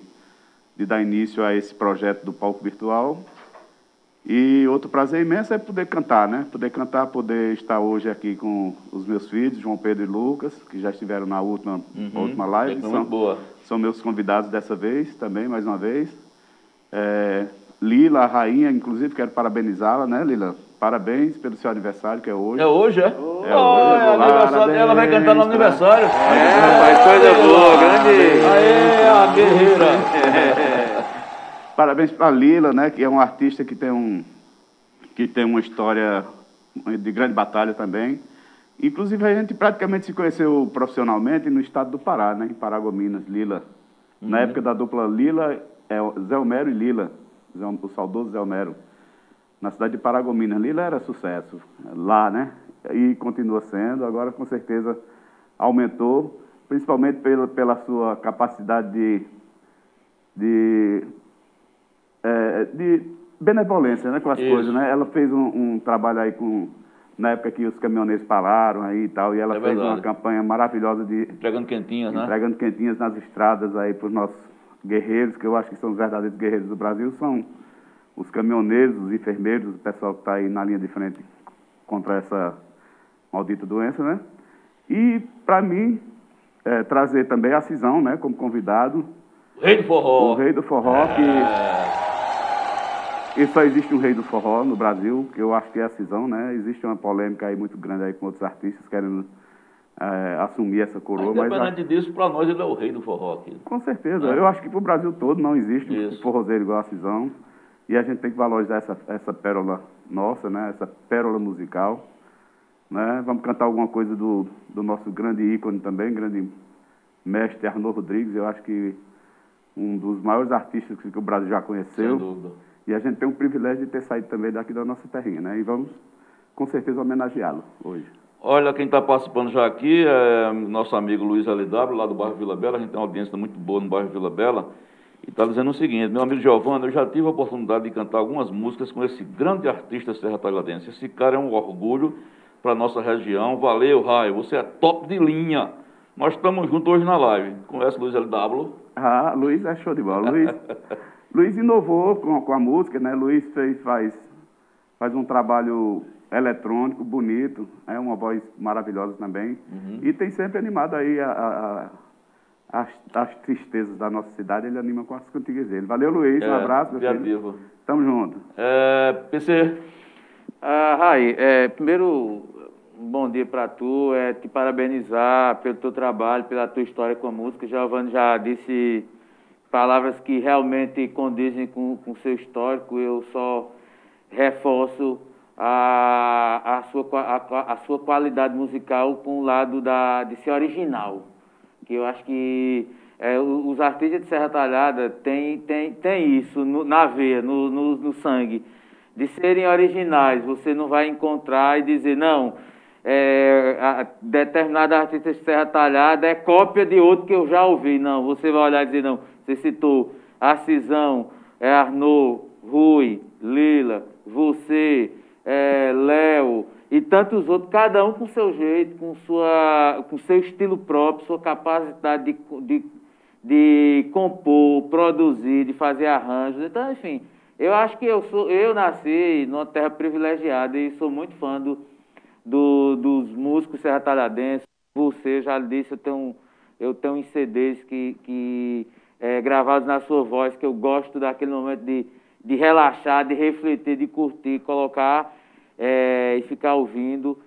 de dar início a esse projeto do palco virtual e outro prazer imenso é poder cantar, né? Poder cantar, poder estar hoje aqui com os meus filhos, João Pedro e Lucas, que já estiveram na última, uhum. última live. São, boa. são meus convidados dessa vez também, mais uma vez. É, Lila, a rainha, inclusive, quero parabenizá-la, né, Lila? Parabéns pelo seu aniversário, que é hoje. É hoje, é? É, oh, hoje. É aniversário ela vai cantar no aniversário. É, rapaz, coisa boa, grande. Aê, a guerreira. Parabéns para a Lila, né, que é um artista que tem, um, que tem uma história de grande batalha também. Inclusive, a gente praticamente se conheceu profissionalmente no estado do Pará, né, em Paragominas, Lila. Uhum. Na época da dupla Lila, é Zé Homero e Lila, o saudoso Zé Homero. Na cidade de Paragominas. Lila era sucesso lá, né? E continua sendo. Agora, com certeza, aumentou, principalmente pela, pela sua capacidade de, de é, de benevolência né, com as Isso. coisas. Né? Ela fez um, um, trabalho aí com. Na época que os caminhoneiros pararam aí e tal, e ela é fez verdade. uma campanha maravilhosa de. Entregando quentinhas, né? Entregando quentinhas nas estradas aí para os nossos guerreiros, que eu acho que são os verdadeiros guerreiros do Brasil, são os caminhoneiros, os enfermeiros, o pessoal que está aí na linha de frente contra essa maldita doença, né? E, para mim, é, trazer também a Cisão, né, como convidado. O rei do forró. O rei do forró, que é. E só existe um rei do forró no Brasil, que eu acho que é a Cisão, né? Existe uma polêmica aí muito grande aí com outros artistas querendo é, assumir essa coroa. Mas independente mas, disso, para nós ele é o rei do forró aqui. Com certeza. É. Eu acho que para o Brasil todo não existe Isso. um forrozeiro igual a Cisão. E a gente tem que valorizar essa, essa pérola nossa, né? Essa pérola musical. Né? Vamos cantar alguma coisa do, do nosso grande ícone também, grande mestre Arnaud Rodrigues. Eu acho que um dos maiores artistas que o Brasil já conheceu. Sem dúvida. E a gente tem o privilégio de ter saído também daqui da nossa terrinha, né? E vamos, com certeza, homenageá-lo hoje. Olha, quem está participando já aqui é nosso amigo Luiz LW, lá do bairro Vila Bela. A gente tem uma audiência muito boa no bairro Vila Bela. E está dizendo o seguinte: meu amigo Giovanni, eu já tive a oportunidade de cantar algumas músicas com esse grande artista serra talhadense. Esse cara é um orgulho para a nossa região. Valeu, Raio, você é top de linha. Nós estamos juntos hoje na live. Conhece o Luiz LW? Ah, Luiz é show de bola. Luiz. Luiz inovou com, com a música, né? Luiz fez, faz, faz um trabalho eletrônico, bonito, é uma voz maravilhosa também. Uhum. E tem sempre animado aí a, a, a, as, as, tristezas da nossa cidade, ele anima com as cantigas dele. Valeu, Luiz, é, um abraço, meu filho. Vivo. Tamo junto. É, PC. Ah, Rai, é, primeiro, um bom dia para tu, é te parabenizar pelo teu trabalho, pela tua história com a música. Giovanni já disse palavras que realmente condizem com o seu histórico, eu só reforço a, a, sua, a, a, sua qualidade musical com o lado da, de ser original. Que eu acho que é, os artistas de Serra Talhada têm tem, tem isso no, na veia, no, no, no sangue, de serem originais. Você não vai encontrar e dizer, não, é, a, determinada artista de Serra Talhada é cópia de outro que eu já ouvi. Não, você vai olhar e dizer, não, você citou a Cisão, é Arnaud, Rui, Lila, você, é, Léo e tantos outros, cada um com seu jeito, com, sua, com seu estilo próprio, sua capacidade de, de, de compor, produzir, de fazer arranjos. Então, enfim, Eu acho que eu sou, eu nasci numa terra privilegiada e sou muito fã do, do dos músicos serra talhadenses. Você já disse, eu tenho, eu tenho em CDs que, que é, gravados na sua voz, que eu gosto daquele momento de, de relaxar, de refletir, de curtir, colocar é, e ficar ouvindo.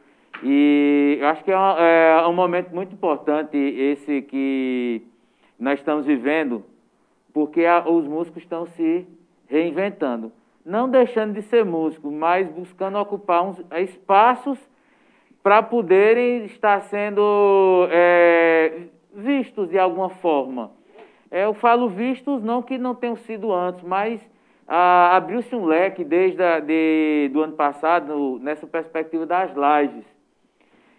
E eu acho que é um, é um momento muito importante esse que nós estamos vivendo, porque a, os músicos estão se reinventando. Não deixando de ser músicos, mas buscando ocupar uns espaços para poderem estar sendo é, vistos de alguma forma. É, eu falo vistos não que não tenham sido antes, mas ah, abriu-se um leque desde a, de, do ano passado nessa perspectiva das lives.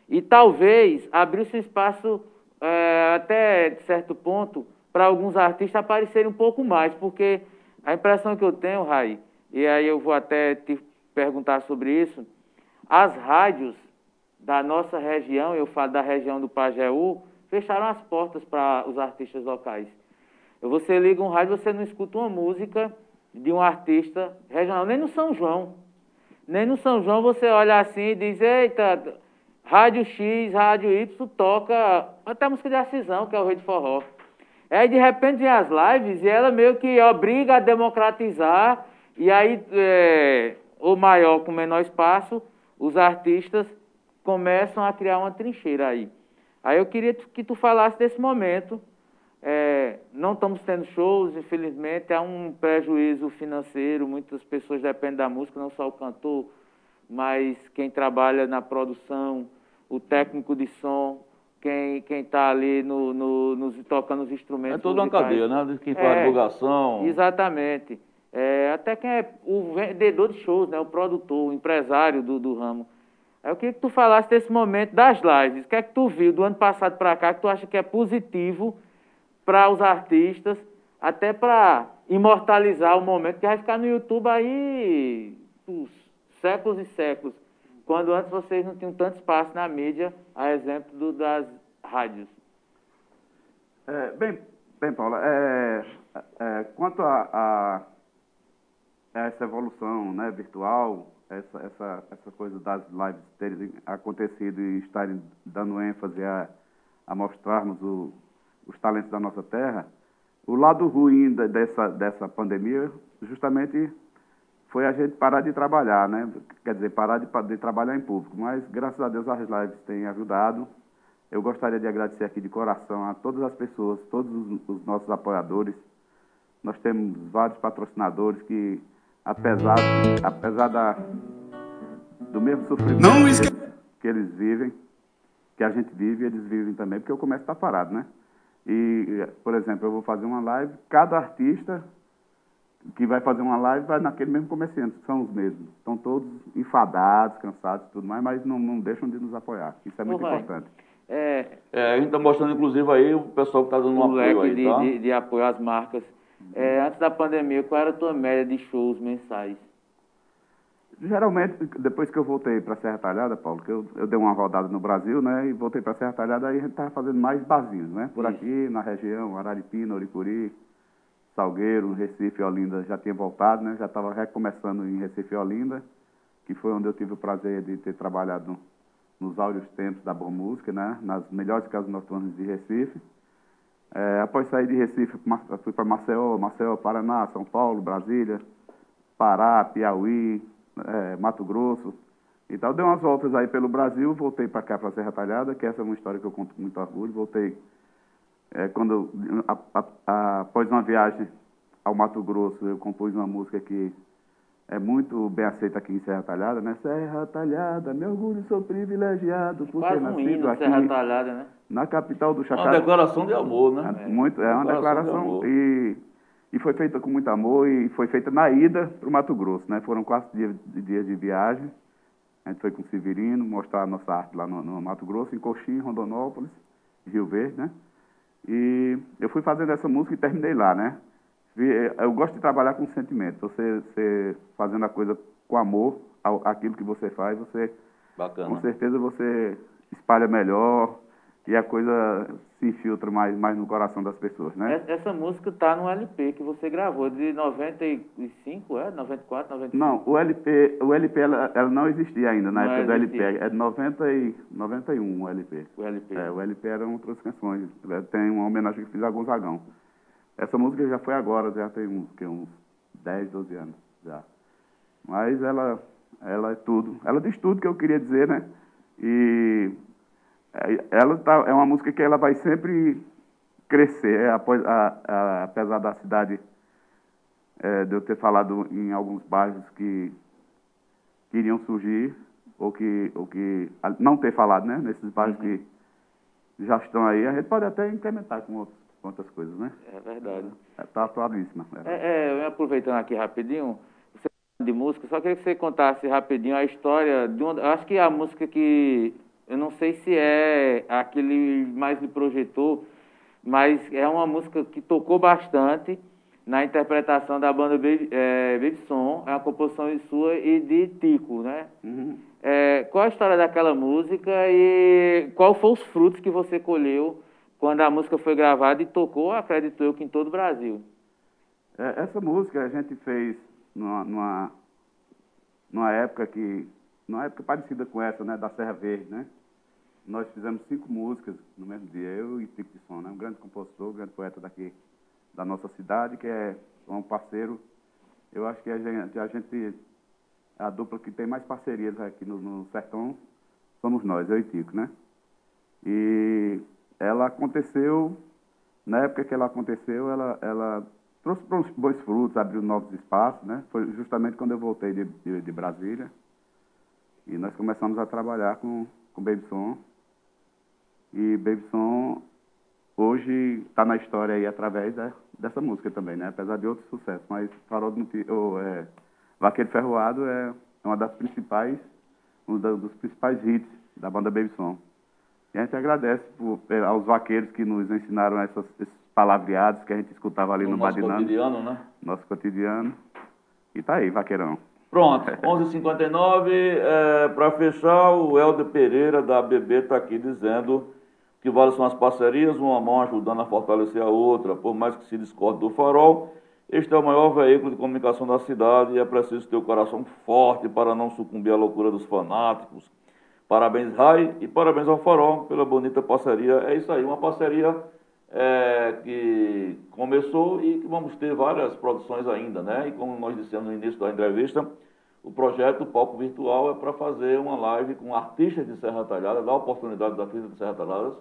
E talvez abriu-se um espaço é, até certo ponto para alguns artistas aparecerem um pouco mais, porque a impressão que eu tenho, Rai, e aí eu vou até te perguntar sobre isso, as rádios da nossa região, eu falo da região do Pajeú, fecharam as portas para os artistas locais. Você liga um rádio, você não escuta uma música de um artista regional, nem no São João. Nem no São João você olha assim e diz, eita, Rádio X, Rádio Y toca até a música de Acisão, que é o Rei de Forró. Aí de repente vem as lives e ela meio que obriga a democratizar, e aí é, o maior com menor espaço, os artistas começam a criar uma trincheira aí. Aí eu queria que tu falasse desse momento, é, não estamos tendo shows, infelizmente, há um prejuízo financeiro, muitas pessoas dependem da música, não só o cantor, mas quem trabalha na produção, o técnico de som, quem está ali no, no, nos, tocando os instrumentos. É toda musicais. uma cadeia, né? Quem faz é, divulgação. Exatamente. É, até quem é o vendedor de shows, né? o produtor, o empresário do, do ramo. Eu queria que tu falasse desse momento das lives. O que é que tu viu do ano passado para cá que tu acha que é positivo para os artistas, até para imortalizar o momento que vai ficar no YouTube aí os séculos e séculos, quando antes vocês não tinham tanto espaço na mídia, a exemplo do, das rádios. É, bem, bem, Paula, é, é, quanto a, a, essa evolução né, virtual, essa, essa, essa coisa das lives terem acontecido e estarem dando ênfase a, a mostrarmos o, os talentos da nossa terra, o lado ruim dessa, dessa pandemia justamente foi a gente parar de trabalhar, né? Quer dizer, parar de, de trabalhar em público. Mas, graças a Deus, as lives têm ajudado. Eu gostaria de agradecer aqui de coração a todas as pessoas, todos os, os nossos apoiadores. Nós temos vários patrocinadores que, apesar, apesar da, do mesmo sofrimento que eles vivem, que a gente vive, eles vivem também, porque o comércio está parado, né? E, por exemplo, eu vou fazer uma live, cada artista que vai fazer uma live vai naquele mesmo comerciante, são os mesmos. Estão todos enfadados, cansados e tudo mais, mas não, não deixam de nos apoiar. Isso é muito importante. É, é, a gente está mostrando, inclusive, aí o pessoal que está dando um apoio aí, de, tá? de, de apoio às marcas. É, antes da pandemia, qual era a tua média de shows mensais? Geralmente, depois que eu voltei para Serra Talhada, Paulo, que eu, eu dei uma rodada no Brasil, né, e voltei para Serra Talhada, aí a gente estava fazendo mais barzinhos, né, por Isso. aqui, na região, Araripina, Oricuri, Salgueiro, Recife Olinda, já tinha voltado, né, já estava recomeçando em Recife e Olinda, que foi onde eu tive o prazer de ter trabalhado nos áureos tempos da boa música, né, nas melhores casas noturnas de Recife. É, após sair de Recife, fui para Maceió, Maceió, Paraná, São Paulo, Brasília, Pará, Piauí, é, Mato Grosso e tal. Dei umas voltas aí pelo Brasil, voltei para cá, para Serra Talhada, que essa é uma história que eu conto com muito orgulho. Voltei é, quando, a, a, a, após uma viagem ao Mato Grosso, eu compus uma música que é muito bem aceita aqui em Serra Talhada, né? Serra Talhada, meu orgulho, sou privilegiado por ter nascido aqui Serra Talhada, né? na capital do Chacarão. Uma declaração de amor, né? É, muito, é uma declaração, declaração de e e foi feita com muito amor e foi feita na ida para o Mato Grosso, né? Foram quatro dias, dias de viagem. A gente foi com o Severino mostrar a nossa arte lá no, no Mato Grosso, em Coxim, Rondonópolis, Rio Verde, né? E eu fui fazendo essa música e terminei lá, né? Eh, eu gosto de trabalhar com sentimento. Você, você fazendo a coisa com amor, aquilo que você faz, você Bacana. com certeza você espalha melhor e a coisa se infiltra mais, mais no coração das pessoas, né? Essa música está no LP que você gravou de 95, é? 94, 95? Não, o LP, o LP ela, ela não existia ainda na Não época do existia. LP. É de 90 e 91 o LP. O LP. É, o LP eram outras canções. É, Tem uma homenagem que fiz a Gonzagão. Essa música já foi agora, já tem uns, que, uns 10, 12 anos já. Mas ela, ela é tudo. Ela diz tudo que eu queria dizer, né? E é, ela tá, é uma música que ela vai sempre crescer, é, após, a, a- apesar da cidade é, de eu ter falado em alguns bairros que, que iriam surgir, ou que, ou que não ter falado, né? Nesses bairros que já estão aí, a gente pode até incrementar com, outros, outras coisas, né? É verdade. Está atualíssima. né? É, é, aproveitando aqui rapidinho, você de música, só queria que você contasse rapidinho a história de uma, acho que a música que eu não sei se é a que ele mais lhe projetou, mas é uma música que tocou bastante na interpretação da banda Baby, é, Baby Som, é uma composição sua e de Tico, né? Uhum. É, qual a história daquela música e qual foram os frutos que você colheu quando a música foi gravada e tocou, acredito eu, que em todo o Brasil? É, essa música a gente fez numa, numa, numa época que. Numa época parecida com essa, né? Da Serra Verde, né? Nós fizemos cinco músicas no mesmo dia, eu e Tico de Som, né? Um grande compositor, um grande poeta daqui da nossa cidade, que é um parceiro. Eu acho que a gente, a gente a dupla que tem mais parcerias aqui no, no sertão somos nós, eu e Tico, né? E ela aconteceu, na época que ela aconteceu, ela, ela trouxe bons, frutos, abriu novos espaços, né? Foi justamente quando eu voltei de, de, de Brasília. E nós começamos a trabalhar com, com Baby Som. E Baby Som hoje está na história aí através da- dessa música também, né? Apesar de outros sucessos. Mas Farol do ou, é, Vaqueiro Ferroado é uma das principais, um dos principais hits da banda Baby Som. E a gente agradece por- eh, aos vaqueiros que nos ensinaram essas, esses palavreados que a gente escutava ali no, no nosso cotidiano, né? nosso cotidiano. E tá aí, vaqueirão. Pronto, 11h59, é, para fechar, o Helder Pereira da ABB está aqui dizendo que várias são as parcerias, uma mão ajudando a fortalecer a outra, por mais que se discorde do farol, este é o maior veículo de comunicação da cidade e é preciso ter o coração forte para não sucumbir à loucura dos fanáticos. Parabéns, Rai, e parabéns ao Farol pela bonita parceria. É isso aí, uma parceria é, que começou e que vamos ter várias produções ainda, né? E como nós dissemos no início da entrevista, o projeto Palco Virtual é para fazer uma live com artistas de Serra Talhada, dar oportunidade aos artistas de Serra Talhada,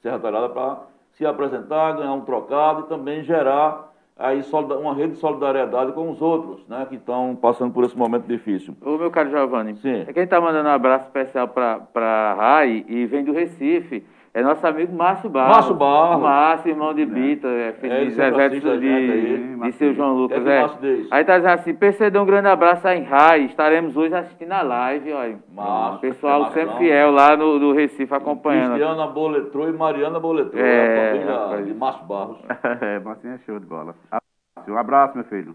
Serra Talhada para se apresentar, ganhar um trocado e também gerar aí uma rede de solidariedade com os outros, né? Que estão passando por esse momento difícil. Ô, meu caro Giovanni, Sim. é quem tá mandando um abraço especial pra, pra Rai e vem do Recife. É nosso amigo Márcio Barros. Márcio Barros. Márcio, irmão de Bita, é, filho É, ele de Zezé de, de, de seu João É Lucas. É. Diz. Aí tá dizendo assim, PC, dê um grande abraço aí em Rai. Estaremos hoje assistindo a live, olha. Márcio, Pessoal Márcio. sempre fiel lá no, no Recife acompanhando. Cristiana Boletrou e Mariana Boletrou, É, é, a família de Márcio Barros. é, Marcinho é show de bola. Um abraço, meu filho.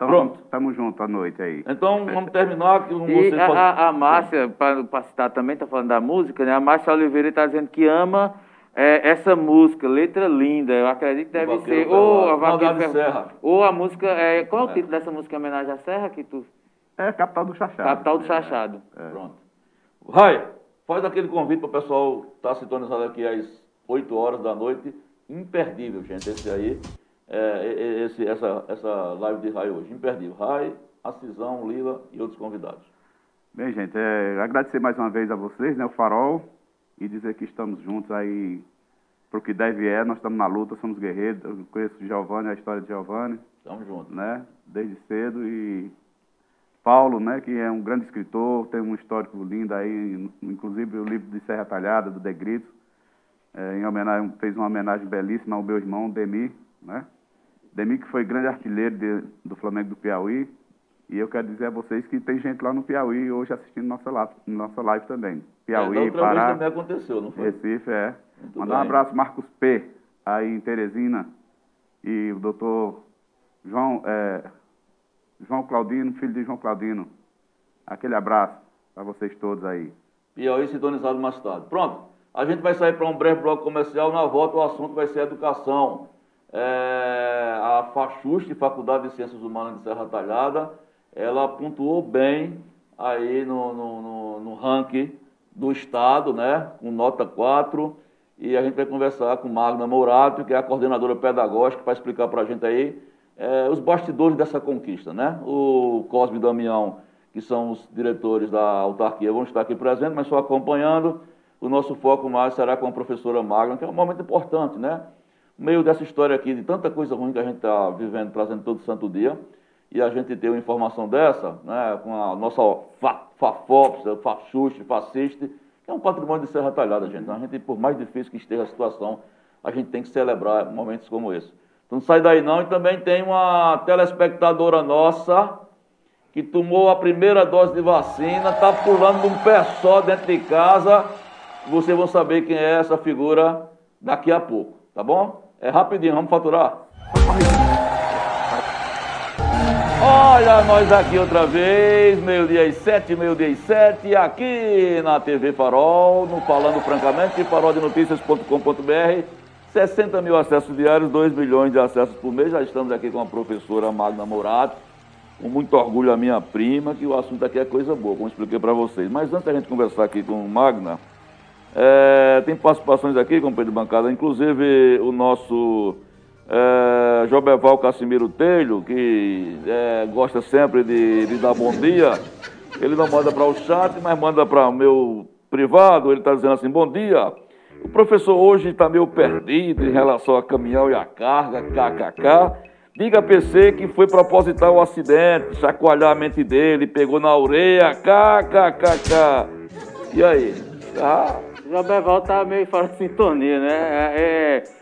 Tamo, Pronto. Tamo junto à noite aí. Então, vamos terminar com E a, faz- a, Márcia, para citar também, tá falando da música, né? A Márcia Oliveira está dizendo que ama é, essa música, letra linda. Eu acredito que deve ser ou a. Vaqueiro Ferro- Serra. ou a música. É, qual é o título dessa música em homenagem à Serra que tu. É capital do Chachado. Capital do Chachado. Pronto. Rai, faz aquele convite para o pessoal estar sintonizado aqui às 8 horas da noite. Imperdível, gente, esse aí. É, esse, essa, essa live de Rai hoje. Imperdível. Rai, Acisão, Lila e outros convidados. Bem, gente, é, agradecer mais uma vez a vocês, né, o Farol, e dizer que estamos juntos aí pro que deve é, nós estamos na luta, somos guerreiros. Eu conheço o Giovanni, a história de Giovanni, Tamo junto. né, desde cedo e Paulo, né, que é um grande escritor, tem um histórico lindo aí, inclusive o livro de Serra Talhada, do De Grito, é, em homenagem, fez uma homenagem belíssima ao meu irmão Demi, né? Demi que foi grande artilheiro de- do Flamengo do Piauí, e eu quero dizer a vocês que tem gente lá no Piauí hoje assistindo nossa live, nossa live também. É, Piauí, outra Pará, vez também aconteceu, não foi? Recife, é. Muito Mandar um bem. abraço Marcos P, aí em Teresina, e o doutor João, é, João Claudino, filho de João Claudino. Aquele abraço para vocês todos aí. Piauí sintonizado mais tarde. Pronto. A gente vai sair para um breve bloco comercial. Na volta, o assunto vai ser educação. É, a FACHUST, Faculdade de Ciências Humanas de Serra Talhada, ela pontuou bem aí no, no, no, no ranking do Estado, né, com nota 4. E a gente vai conversar com Magna Mourato, que é a coordenadora pedagógica, para explicar para a gente aí é, os bastidores dessa conquista. Né? O Cosme Damião, que são os diretores da autarquia, vão estar aqui presentes, mas só acompanhando. O nosso foco mais será com a professora Magna, que é um momento importante, né? No meio dessa história aqui, de tanta coisa ruim que a gente está vivendo, trazendo todo santo dia, e a gente ter uma informação dessa, né, com a nossa FAFOPS, FAXUST, FACIST, que é um patrimônio de Serra Talhada, gente. Então, a gente, por mais difícil que esteja a situação, a gente tem que celebrar momentos como esse. Então não sai daí não. E também tem uma telespectadora nossa que tomou a primeira dose de vacina, está pulando de um pé só dentro de casa. Vocês vão saber quem é essa figura daqui a pouco, tá bom? É rapidinho, vamos faturar. Olha nós aqui outra vez, meio-dia e sete, meio-dia e sete, aqui na TV Farol, no Falando Francamente, faroldenoticias.com.br, 60 mil acessos diários, 2 milhões de acessos por mês, já estamos aqui com a professora Magna Morato, com muito orgulho a minha prima, que o assunto aqui é coisa boa, como expliquei para vocês. Mas antes da gente conversar aqui com Magna, é, tem participações aqui, companheiro de bancada, inclusive o nosso é, Jobeval Cassimiro Telho, que é, gosta sempre de, de, dar bom dia. Ele não manda para o chat, mas manda para o meu privado. Ele está dizendo assim: bom dia. O professor hoje está meio perdido em relação a caminhão e a carga, kkk. Diga a PC que foi proposital o acidente, chacoalhar a mente dele, pegou na orelha, kkkk. E aí? Tá? Jobeval tá meio fora de sintonia, né? É, é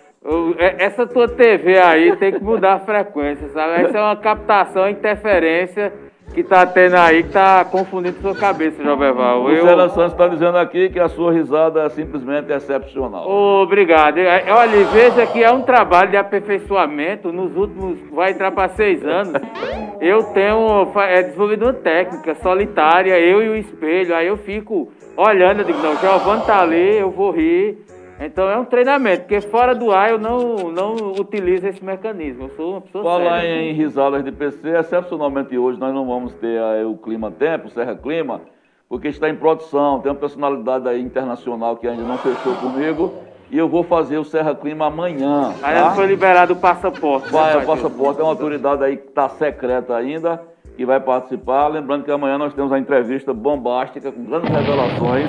é, essa tua TV aí tem que mudar a frequência, sabe? Essa é uma captação, interferência que tá tendo aí, que tá confundindo sua cabeça, Joberval. O eu... Santos está dizendo aqui que a sua risada é simplesmente excepcional. Obrigado. É, olha, veja que é um trabalho de aperfeiçoamento. Nos últimos, vai entrar para seis anos. Eu tenho é, desenvolvido uma técnica solitária, eu e o espelho. Aí eu fico olhando, eu digo, não, o Giovanni tá ali, eu vou rir. Então é um treinamento, porque fora do ar eu não, não utilizo esse mecanismo. Eu sou uma pessoa Falar séria. em risadas de PC, excepcionalmente hoje nós não vamos ter aí o Clima Tempo, o Serra Clima, porque está em produção, tem uma personalidade aí internacional que ainda não fechou comigo. E eu vou fazer o Serra Clima amanhã. Ainda tá? foi liberado o passaporte. Vai, né, o passaporte é uma autoridade aí que está secreta ainda, que vai participar. Lembrando que amanhã nós temos a entrevista bombástica com grandes revelações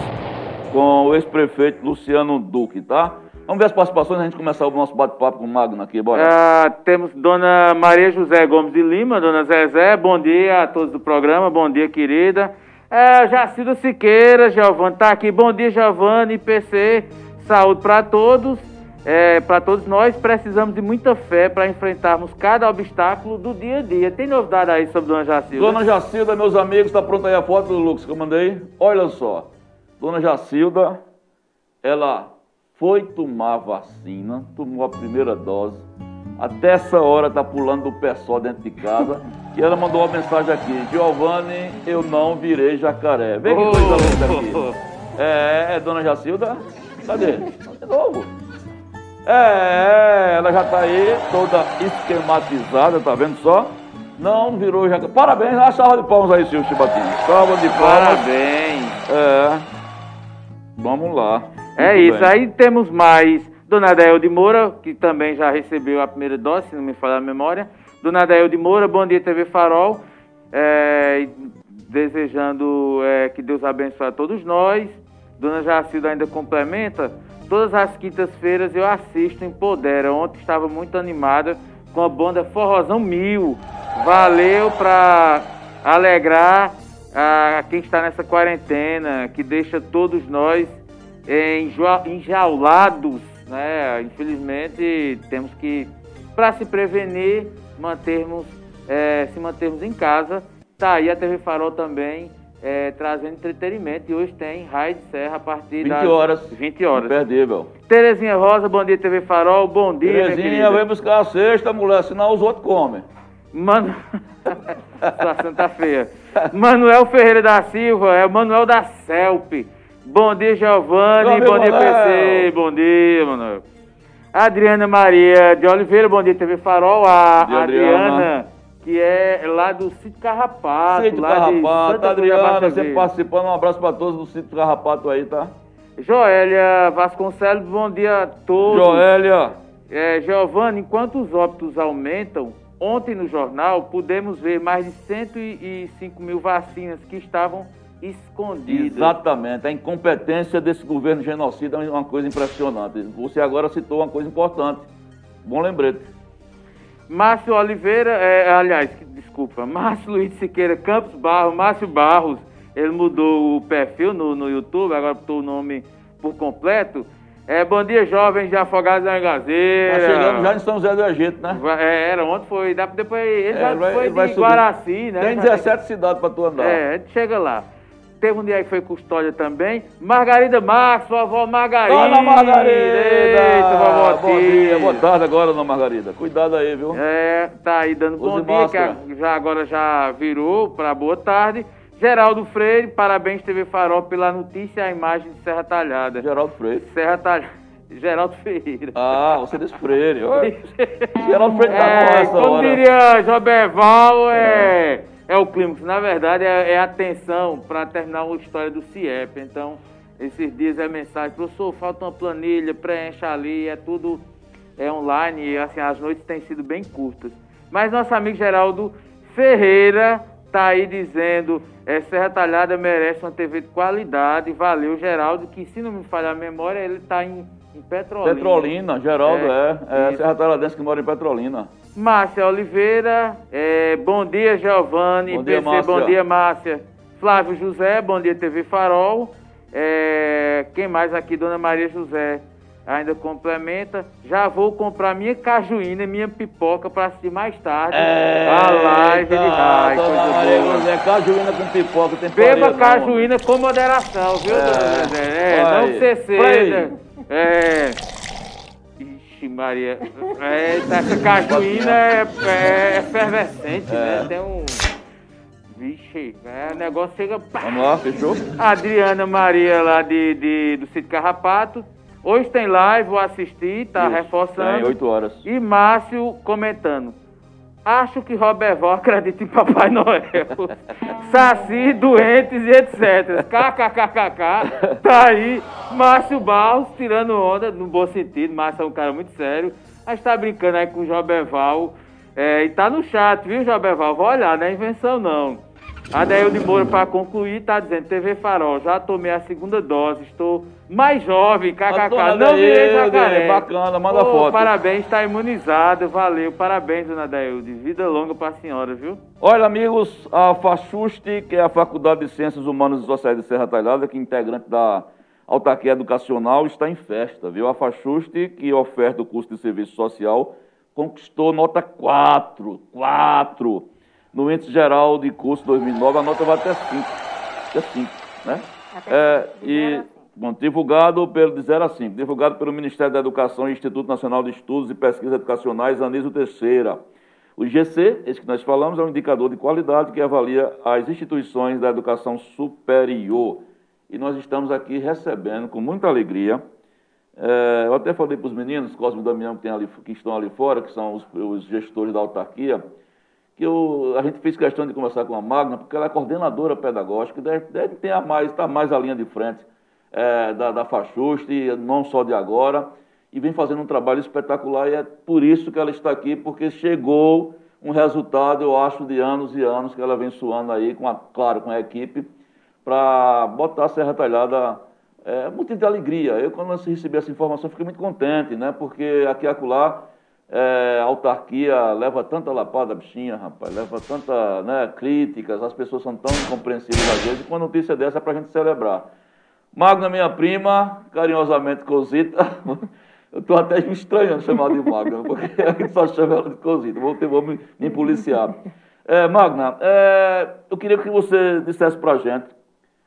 com o ex-prefeito Luciano Duque, tá? Vamos ver as participações, a gente começar o nosso bate-papo com o Magno aqui, bora. Ah, temos Dona Maria José Gomes de Lima, Dona Zezé, bom dia a todos do programa, bom dia, querida. É, Siqueira, Giovanni, tá aqui, bom dia, Giovanni, PC, saúde para todos. É, para todos nós, precisamos de muita fé para enfrentarmos cada obstáculo do dia a dia. Tem novidade aí sobre Dona Jacilda? Dona Jacilda, meus amigos, está pronta aí a foto do Lucas que eu mandei? Olha só. Dona Jacilda, ela foi tomar vacina, tomou a primeira dose. Até essa hora está pulando do pé só dentro de casa. E ela mandou uma mensagem aqui: Giovanni, eu não virei jacaré. Vem que coisa linda aqui. É, é Dona Jacilda? Cadê? De novo. É, ela já está aí, toda esquematizada, tá vendo só? Não virou jacaré. Parabéns, dá uma salva de palmas aí, senhor Chibatinho. Salva de palmas. Parabéns. É. Vamos lá. É Muito isso. Bem. Aí temos mais Dona Dael de Moura, que também já recebeu a primeira dose, se não me falha a memória. Dona Dael de Moura, bom dia TV Farol. É, desejando é, que Deus abençoe a todos nós. Dona Jacilda ainda complementa. Todas as quintas-feiras eu assisto em Podera. Ontem estava muito animada com a banda Forrozão Mil. Valeu para alegrar a quem está nessa quarentena, que deixa todos nós enjaulados, né? Infelizmente, temos que, para se prevenir, mantermos, é, se mantermos em casa. Tá aí a TV Farol também é, trazendo entretenimento. E hoje tem Raio de Serra a partir 20 das horas. 20 horas. Imperdível. Terezinha Rosa, bom dia TV Farol, bom dia. Terezinha, vem buscar a cesta, mulher, senão os outros comem. Mano. Sua Santa Feia. Manuel Ferreira da Silva, é o Manuel da CELP. Bom dia, Giovanni. Bom dia, PC. Bom dia, mano. Adriana Maria de Oliveira, bom dia, TV Farol. A dia, Adriana, Adriana, que é lá do Sítio Carrapato. Sítio Carrapato, Adriana, sempre participando. Um abraço pra todos do Sítio Carrapato aí, tá? Joélia Vasconcelos, bom dia a todos. Joélia. É, Giovanni, enquanto os óbitos aumentam, ontem no jornal pudemos ver mais de 105 mil vacinas que estavam escondidas. Exatamente. A incompetência desse governo genocida é uma coisa impressionante. Você agora citou uma coisa importante. Bom lembrete. Márcio Oliveira, é, aliás, desculpa, Márcio Luiz Siqueira Campos Barros, Márcio Barros, ele mudou o perfil no, no YouTube, agora botou o nome por completo. É, bom dia, jovens de Afogados da Engazeira. Nós chegamos já em São José do Egito, né? É, era ontem, foi, dá- depois ele É, já vai- foi ele de. Guaraci, né? Tem Já 17 cidades pra tu andar. É, a gente chega lá. Teve um dia aí que foi custódia também. Margarida Marques, vovó Margarida. Dona Margarida! Eita, vovó Bom dia, boa tarde agora, dona Margarida. Cuidado aí, viu? É, tá aí dando bom Use dia, que máscara. já agora já virou para boa tarde. Geraldo Freire, parabéns TV Farol pela notícia e a imagem de Serra Talhada. Geraldo Freire. Serra Talhada. Geraldo Ferreira. Ah, você disse Freire. Geraldo Freire tá bom É, essa como hora. diria Joberval, é, é o clímax. Na verdade, é, é a atenção para terminar uma história do CIEP. Então, esses dias é mensagem, professor, falta uma planilha, preencha ali, é tudo é online e assim, as noites têm sido bem curtas. Mas nosso amigo Geraldo Ferreira tá aí dizendo, é, Serra Talhada merece uma TV de qualidade. Valeu, Geraldo, que se não me falhar a memória, ele tá em, em Petrolina. Petrolina, Geraldo é. É, isso. Serra Talhadense que mora em Petrolina. Márcia Oliveira, é, bom dia, Giovanni. Bom dia, PC, Márcia. bom dia, Márcia. Flávio José, bom dia, TV Farol. É, quem mais aqui? Dona Maria José ainda complementa. Já vou comprar minha cajuína, minha pipoca para assistir mais tarde a live de raio. Dona Maria boa. José, cajuína com pipoca, tem Beba não. cajuína com moderação, viu, É. dona Zezé? É, não. Play. É. Ixi, Maria. É, essa cajuína é, é efervescente, né? Tem um. Vixe, é, o negócio chega. pá. Vamos lá, fechou? Adriana Maria lá de, de- do Sítio Carrapato. Hoje tem live, vou assistir, tá Isso, reforçando. Tem 8 horas. E Márcio comentando. Acho que Roberval acredita em Papai Noel. Saci, doentes e etc. KKKKK. Tá aí. Márcio Barros tirando onda, no bom sentido. Márcio é um cara muito sério. Mas tá brincando aí com o Joberval. É, e tá no chat, viu, Joberval? Vai olhar, não é invenção não. Adail de Moura, para concluir, tá dizendo: TV Farol, já tomei a segunda dose, estou mais jovem, kkk. dona Não virei jacaré. bacana, manda Pô, foto. Parabéns, está imunizado, valeu. Parabéns, dona Dailde. Vida longa para a senhora, viu? Olha, amigos, a FACHUST, que é a Faculdade de Ciências Humanas e Sociais de Serra Talhada, que é integrante da Autarquia Educacional, está em festa, viu? A FACHUST, que oferta o curso de serviço social, conquistou nota 4, 4, no índice geral de curso 2009, a nota vai até 5, até 5, né? É, e, bom, divulgado pelo, de 0 a 5, divulgado pelo Ministério da Educação e Instituto Nacional de Estudos e Pesquisas Educacionais, Anísio Teixeira. O IGC, esse que nós falamos, é um indicador de qualidade que avalia as instituições da educação superior. E nós estamos aqui recebendo com muita alegria. eh, eu até falei para os meninos, Cosmo e Damião, que, ali, que estão ali fora, que são os, os gestores da autarquia, que eu, a gente fez questão de conversar com a Magna, porque ela é coordenadora pedagógica, deve, deve ter a mais, está mais a linha de frente eh, da, da Fachuste, não só de agora, e vem fazendo um trabalho espetacular, e é por isso que ela está aqui, porque chegou um resultado, eu acho, de anos e anos que ela vem suando aí, com a, claro, com a equipe, para botar a Serra Talhada é motivo de alegria. Eu, quando recebi essa informação, fiquei muito contente, né? Porque aqui e acolá, é, a autarquia leva tanta lapada, bichinha, rapaz, leva tanta né, críticas, as pessoas são tão incompreensíveis às vezes, com uma notícia dessa é para a gente celebrar. Magna, minha prima, carinhosamente Cosita, eu estou até me estranhando chamar de Magna, porque a gente só chama ela de Cosita, vou, vou me, me policiar. É, Magna, é, eu queria que você dissesse para a gente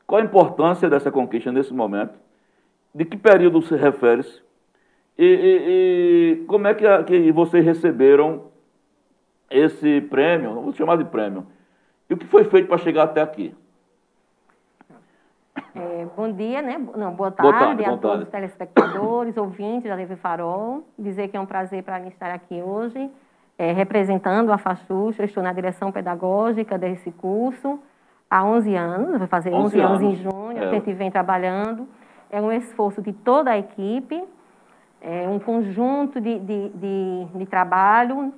qual a importância dessa conquista nesse momento, de que período se refere-se, e, e- e como é que, a- que vocês receberam esse prêmio, não vou chamar de prêmio, e o que foi feito para chegar até aqui? É, bom dia, né? Não, boa tarde, boa tarde a boa todos os telespectadores, ouvintes da TV Farol. Dizer que é um prazer para mim estar aqui hoje, é, representando a FAXUX. Eu estou na direção pedagógica desse curso há 11 anos, vai fazer 11, 11 anos em anos. junho, É. a gente vem trabalhando. É um esforço de toda a equipe, é um conjunto de, de, de, de trabalho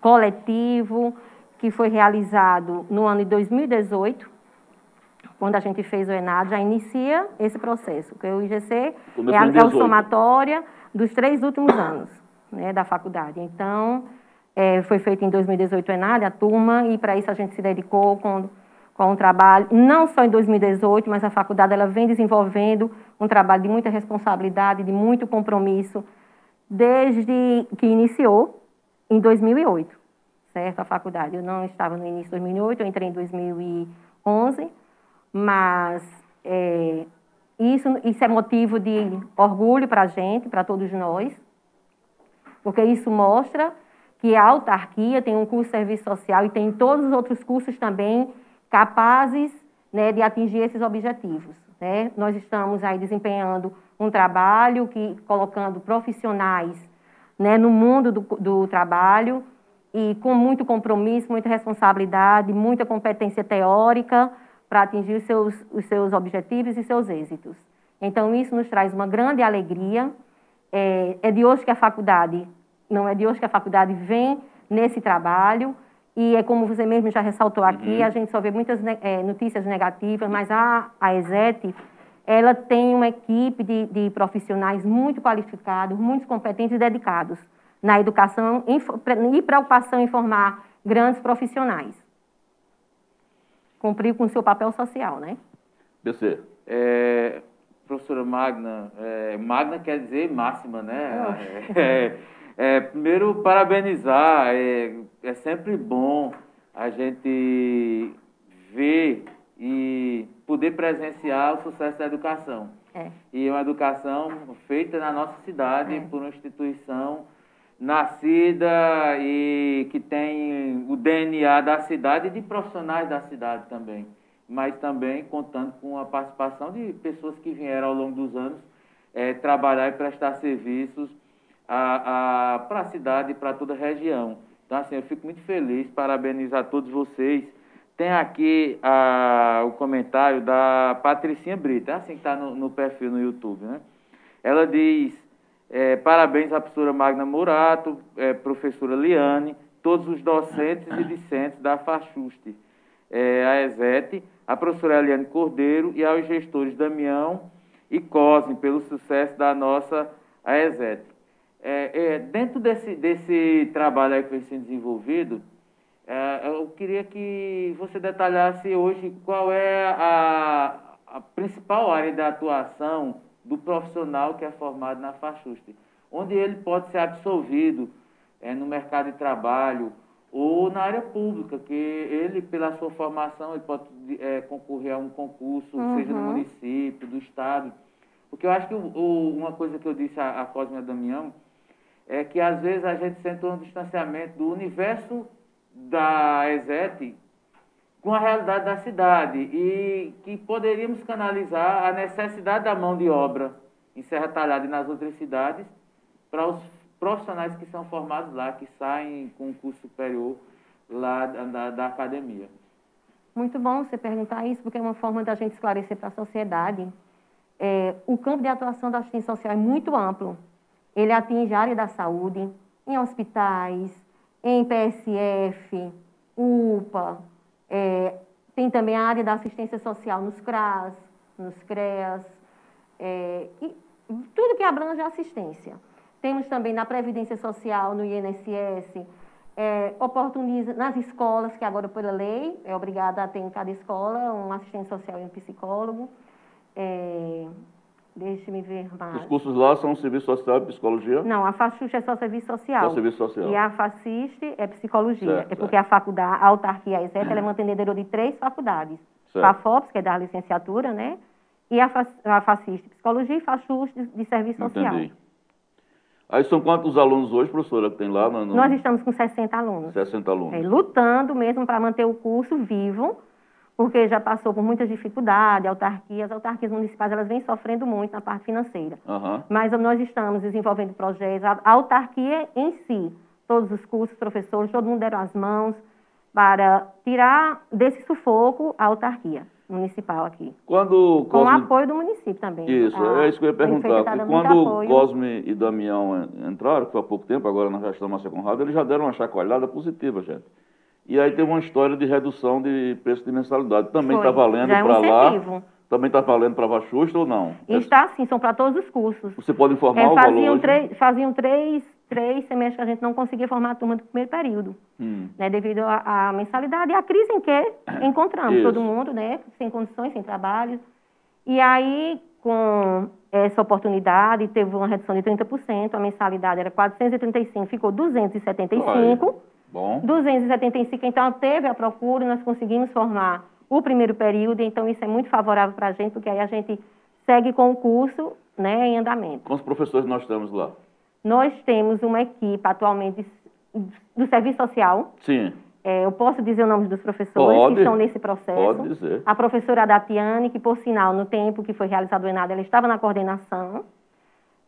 coletivo que foi realizado no ano de 2018, quando a gente fez o ENAD, já inicia esse processo, porque o IGC Começou é, a, é o 18. somatória dos três últimos anos né, da faculdade. Então, é, foi feito em 2018 o ENAD, a turma, e para isso a gente se dedicou com, com um trabalho, não só em 2018, mas a faculdade ela vem desenvolvendo um trabalho de muita responsabilidade, de muito compromisso, desde que iniciou em 2008, certo? A faculdade. Eu não estava no início de 2008, eu entrei em 2011, mas é, isso, isso é motivo de orgulho para a gente, para todos nós, porque isso mostra que a autarquia tem um curso de serviço social e tem todos os outros cursos também capazes né, de atingir esses objetivos. Né? Nós estamos aí desempenhando um trabalho que colocando profissionais né, no mundo do, do trabalho e com muito compromisso, muita responsabilidade, muita competência teórica para atingir os seus, os seus objetivos e seus êxitos. Então, isso nos traz uma grande alegria. É, é de hoje que a faculdade, não é de hoje que a faculdade vem nesse trabalho, e é como você mesmo já ressaltou aqui, a gente só vê muitas eh, notícias negativas, mas a, a ESET, ela tem uma equipe de, de profissionais muito qualificados, muito competentes e dedicados na educação e preocupação em formar grandes profissionais. Cumprir com o seu papel social, né? PC. É, professora Magna, é, Magna quer dizer máxima, né? É, é, primeiro, parabenizar. É, é sempre bom a gente ver e poder presenciar o sucesso da educação. É. E uma educação feita na nossa cidade É. por uma instituição nascida e que tem o DNA da cidade e de profissionais da cidade também, mas também contando com a participação de pessoas que vieram ao longo dos anos eh, trabalhar e prestar serviços para a cidade e para toda a região. Então, assim, eu fico muito feliz, parabenizar todos vocês. Tem aqui ah, o comentário da Patricinha Brita, é assim que está no, no perfil no YouTube, né? Ela diz, eh, parabéns à professora Magna Murato, eh, professora Liane, todos os docentes e discentes da FAXUST, eh, a ESET, a professora Eliane Cordeiro e aos gestores Damião e Cosme pelo sucesso da nossa AESET. É, é, dentro desse, desse trabalho aí que vem sendo desenvolvido, é, eu queria que você detalhasse hoje qual é a, a principal área de atuação do profissional que é formado na FAXUST, onde ele pode ser absolvido é, no mercado de trabalho ou na área pública, que ele, pela sua formação, ele pode é, concorrer a um concurso, seja no município, do estado. Porque eu acho que o, o, uma coisa que eu disse a, a Cosme Damião é que às vezes a gente sente um distanciamento do universo da ESET com a realidade da cidade e que poderíamos canalizar a necessidade da mão de obra em Serra Talhada e nas outras cidades para os profissionais que são formados lá, que saem com um curso superior lá da, da, da academia. Muito bom você perguntar isso, porque é uma forma da gente esclarecer para a sociedade. É, o campo de atuação da assistência social é muito amplo. Ele atinge a área da saúde, em hospitais, em PSF, UPA, é, tem também a área da assistência social nos CRAS, nos CREAS, é, e tudo que abrange a assistência. Temos também na Previdência Social, no INSS, é, oportuniza nas escolas, que agora pela lei é obrigada a ter em cada escola um assistente social e um psicólogo. É, Deixe-me ver mais. Os cursos lá são serviço social e psicologia? Não, a FAXUX é só serviço social. Só serviço social. E a FACIST é psicologia. Certo, é porque a faculdade, a autarquia ESET, ela é mantenedora de três faculdades. Certo. A FOPS, que é da licenciatura, né? E a, a FACIST, psicologia e FAXUX de, de serviço social. Entendi. Aí são quantos alunos hoje, professora, que tem lá? No, no... Nós estamos com 60 alunos. 60 alunos. É, lutando mesmo para manter o curso vivo, porque já passou por muitas dificuldades, autarquias, as autarquias municipais elas vêm sofrendo muito na parte financeira. Aham. Mas nós estamos desenvolvendo projetos, a autarquia em si, todos os cursos, professores, todo mundo deram as mãos para tirar desse sufoco a autarquia municipal aqui. Quando Com o Cosme... apoio do município também. Isso, A é isso que eu ia perguntar. tá quando apoio. Cosme e Damião en- entraram, que foi há pouco tempo, agora na gestão Márcia Conrado, eles já deram uma chacoalhada positiva, gente. E aí teve uma história de redução de preço de mensalidade. Também está valendo é um para lá? Também está valendo para Vachusta ou não? Está sim, são para todos os cursos. Você pode informar É, o faziam, três, faziam três, três semestres que a gente não conseguia formar a turma do primeiro período, Hum. né, devido à mensalidade e à crise em que encontramos Isso. todo mundo, né, sem condições, sem trabalho. E aí, com essa oportunidade, teve uma redução de 30%, a mensalidade era 435, ficou 275. Bom. 275, então teve a procura, nós conseguimos formar o primeiro período, então isso é muito favorável para a gente, porque aí a gente segue com o curso né, em andamento. Quantos professores nós temos lá? Nós temos uma equipe atualmente do Serviço Social, Sim. é, eu posso dizer o nome dos professores Pode. que estão nesse processo. Pode dizer. A professora Datiane, que por sinal, no tempo que foi realizado o ENAD, ela estava na coordenação,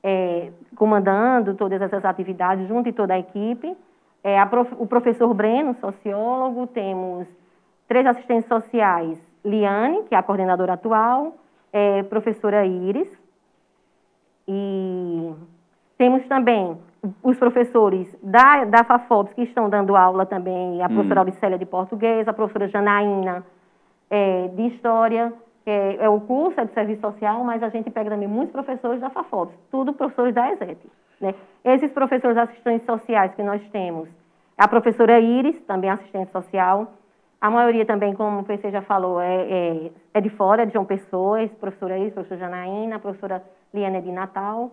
é, comandando todas essas atividades, junto de toda a equipe. É, prof- o professor Breno, sociólogo, temos três assistentes sociais, Liane, que é a coordenadora atual, é, professora Iris, e temos também os professores da, da FAFOPS que estão dando aula também, a professora Auricélia de português, a professora Janaína é, de História, é, é o curso, é de Serviço Social, mas a gente pega também muitos professores da FAFOPS, tudo professores da ESET. Né? Esses professores assistentes sociais que nós temos, a professora Iris, também assistente social, a maioria também, como PC já falou, é, é, é de fora, de João Pessoa, professora Iris, professora Janaína, professora Liana de Natal,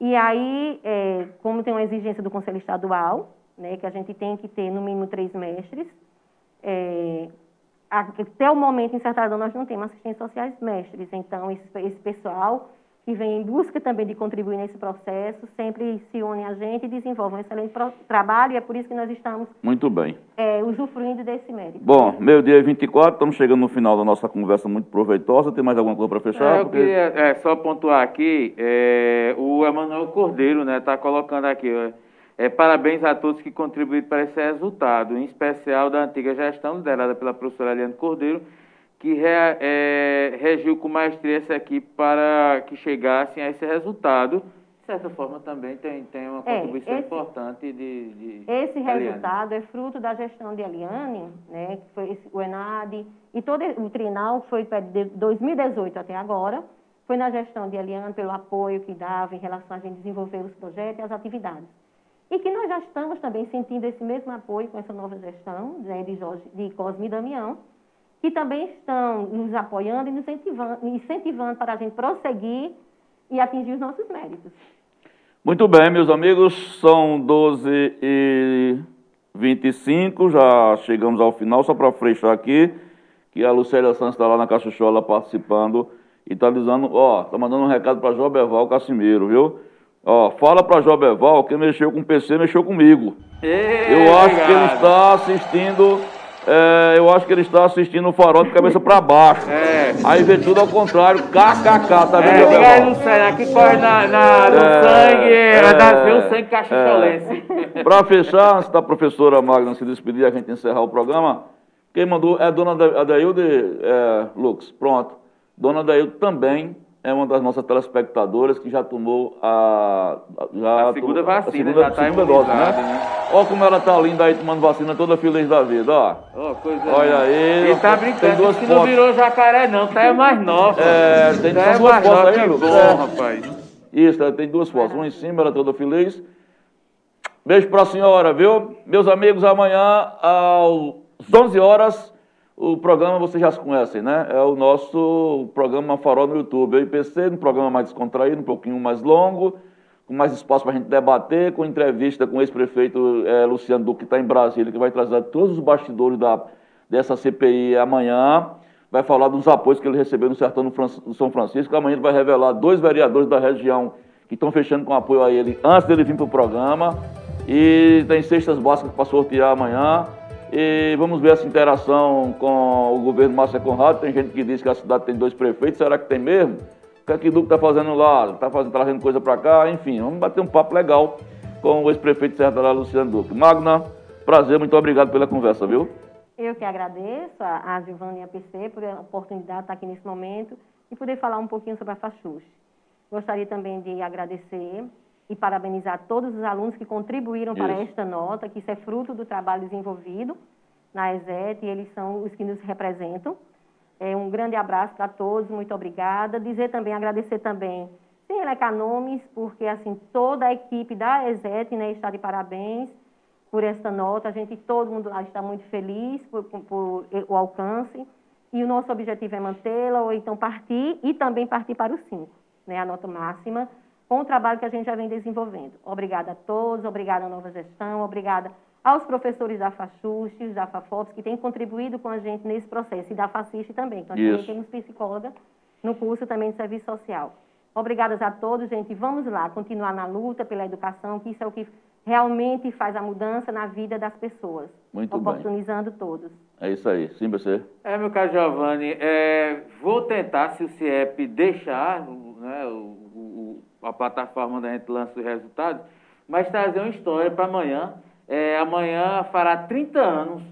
e aí, é, como tem uma exigência do Conselho Estadual, né, que a gente tem que ter no mínimo três mestres, é, até o momento em Sertadão nós não temos assistentes sociais mestres, então esse, esse pessoal que vem em busca também de contribuir nesse processo sempre se une a gente e desenvolve um excelente trabalho e é por isso que nós estamos Muito bem. é, usufruindo desse mérito. Bom, meio-dia e 24, estamos chegando no final da nossa conversa muito proveitosa. Tem mais alguma coisa para fechar? É, eu Porque- queria é, só pontuar aqui, é, o Emanuel Cordeiro está né, tá colocando aqui, é, parabéns a todos que contribuíram para esse resultado, em especial da antiga gestão liderada pela professora Eliane Cordeiro, que re- é, regiu com maestria essa equipe para que chegassem a esse resultado. De certa forma, também tem, tem uma É, contribuição esse- importante de, de Esse Eliane. resultado é fruto da gestão de Eliane, né, que foi o ENAD, e todo o trinal foi de 2018 até agora, foi na gestão de Eliane, pelo apoio que dava em relação a gente desenvolver os projetos e as atividades. E que nós já estamos também sentindo esse mesmo apoio com essa nova gestão né, de, Jorge, de Cosme e Damião, que também estão nos apoiando e nos incentivando, incentivando para a gente prosseguir e atingir os nossos méritos. Muito bem, meus amigos, são 12 e 25, já chegamos ao final, só para fechar aqui, que a Lucélia Santos está lá na Cachuchola participando e está dizendo, ó, está mandando um recado para Joberval Casimiro, viu? Ó, fala para Joberval que mexeu com o PC, mexeu comigo. Eu acho que ele está assistindo, é, eu acho que ele está assistindo o farol de cabeça para baixo. É. Aí vê tudo ao contrário, kkk, tá vendo, É, diga aí, Joberval? Luciano, aqui corre na, na- no É, sangue, é, é, da ver o sangue cachucholense. Para fechar, antes da professora Magna se despedir, a gente encerrar o programa, quem mandou é a dona Adailde é, Lux. Pronto. Dona Adailde também é uma das nossas telespectadoras que já tomou a, já A segunda tomou- vacina, a segunda, já tá segunda dose, imunizada, né? né? Olha como ela tá linda aí tomando vacina, toda feliz da vida, ó. Ó, coisa Olha linda. aí, Ele tá tem brincando, duas disse que não virou jacaré não, tá é mais nova. É, tem tá é duas mais fotos nova, aí, Lucas. bom, É. rapaz. Isso, ela tem duas fotos, uma em cima, ela toda feliz. Beijo para a senhora, viu? Meus amigos, amanhã às 11 horas, o programa vocês já conhecem, né? É o nosso programa Farol no YouTube. Eu e PC, um programa mais descontraído, um pouquinho mais longo, com mais espaço para a gente debater, com entrevista com o ex-prefeito eh, Luciano Duque, que está em Brasília, que vai trazer todos os bastidores da, dessa CPI amanhã. Vai falar dos apoios que ele recebeu no Sertão do São Francisco. Amanhã ele vai revelar dois vereadores da região que estão fechando com apoio a ele antes dele vir para o programa. E tem cestas básicas para sortear amanhã. E vamos ver essa interação com o governo Márcia Conrado. Tem gente que diz que a cidade tem dois prefeitos, será que tem mesmo? O que é que Duque está fazendo lá? Está trazendo coisa para cá? Enfim, vamos bater um papo legal com o ex-prefeito de Serra Luciano Duque. Magna, prazer, muito obrigado pela conversa, viu? Eu que agradeço a, a Giovanni e a PC por a oportunidade de estar aqui nesse momento e poder falar um pouquinho sobre a Faxux. Gostaria também de agradecer e parabenizar todos os alunos que contribuíram isso. para esta nota, que isso é fruto do trabalho desenvolvido na ESET e eles são os que nos representam. É, um grande abraço para todos, muito obrigada. Dizer também, agradecer também, sem elecar nomes, porque assim, toda a equipe da ESET né, está de parabéns por esta nota. A gente, todo mundo lá está muito feliz por, por, por o alcance. E o nosso objetivo é mantê-la, ou então partir, e também partir para o 5, né, a nota máxima, com o trabalho que a gente já vem desenvolvendo. Obrigada a todos, obrigada à nova gestão, obrigada aos professores da FAXUSTES, da FAFOPS, que têm contribuído com a gente nesse processo, e da FACIST também, nós também temos psicóloga no curso também de serviço social. Obrigadas a todos, gente. Vamos lá, continuar na luta pela educação, que isso é o que realmente faz a mudança na vida das pessoas. Muito oportunizando bem. todos. É isso aí. Sim, você. É, meu caro Giovanni, é, vou tentar, se o CIEP deixar né, o, o, a plataforma da gente lança os resultados, mas trazer uma história para amanhã. É, amanhã fará 30 anos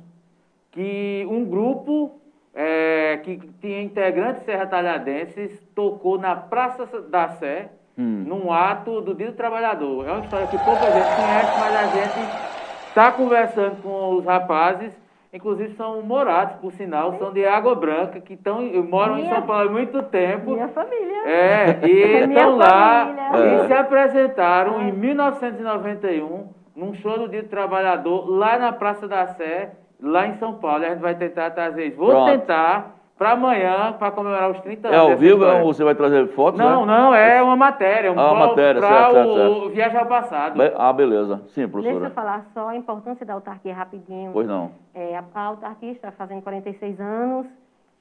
que um grupo é, que tinha integrantes serra-talhadenses tocou na Praça da Sé, hum. num ato do Dia do Trabalhador. É uma história que pouca gente conhece, mas a gente está conversando com os rapazes, inclusive são morados, por sinal, são de Água Branca, que tão, moram minha, em São Paulo há muito tempo. Minha família. É, e estão lá e se apresentaram em 1991 num show do Dia do Trabalhador, lá na Praça da Sé, lá em São Paulo. A gente vai tentar trazer isso. Vou Pronto. tentar para amanhã, para comemorar os 30 anos. É ao vivo ou você vai trazer fotos? Não, né? não, é uma matéria. Um ah, uma matéria, certo, certo, certo. Viajar ao passado. Ah, beleza. Sim, professora. Deixa eu falar só a importância da autarquia rapidinho. Pois não. É, a autarquia está fazendo 46 anos,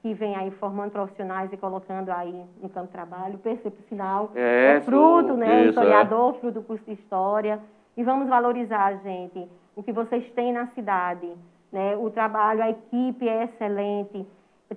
que vem aí formando profissionais e colocando aí no campo de trabalho. Por sinal, é, é fruto, né? Isso, historiador, é. fruto do curso de História. E vamos valorizar, gente, o que vocês têm na cidade. Né? O trabalho, a equipe é excelente.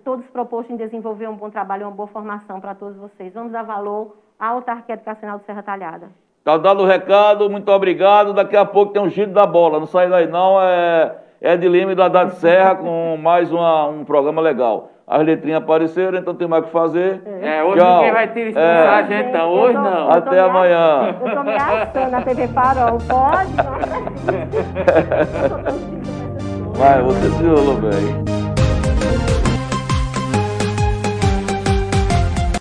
Todos propostos em desenvolver um bom trabalho, uma boa formação para todos vocês. Vamos dar valor à autarquia educacional do Serra Talhada. Está dado o recado, muito obrigado. Daqui a pouco tem um giro da bola. Não sai daí não, é, é de Lima e do Haddad Serra com mais uma, um programa legal as letrinhas apareceram, então tem mais o que fazer. É, hoje Tchau. ninguém vai te expulsar é. a gente, então. Hoje tô, não. Até amanhã. Eu tô me achando na TV Farol. Pode? Vai, você se rolou bem.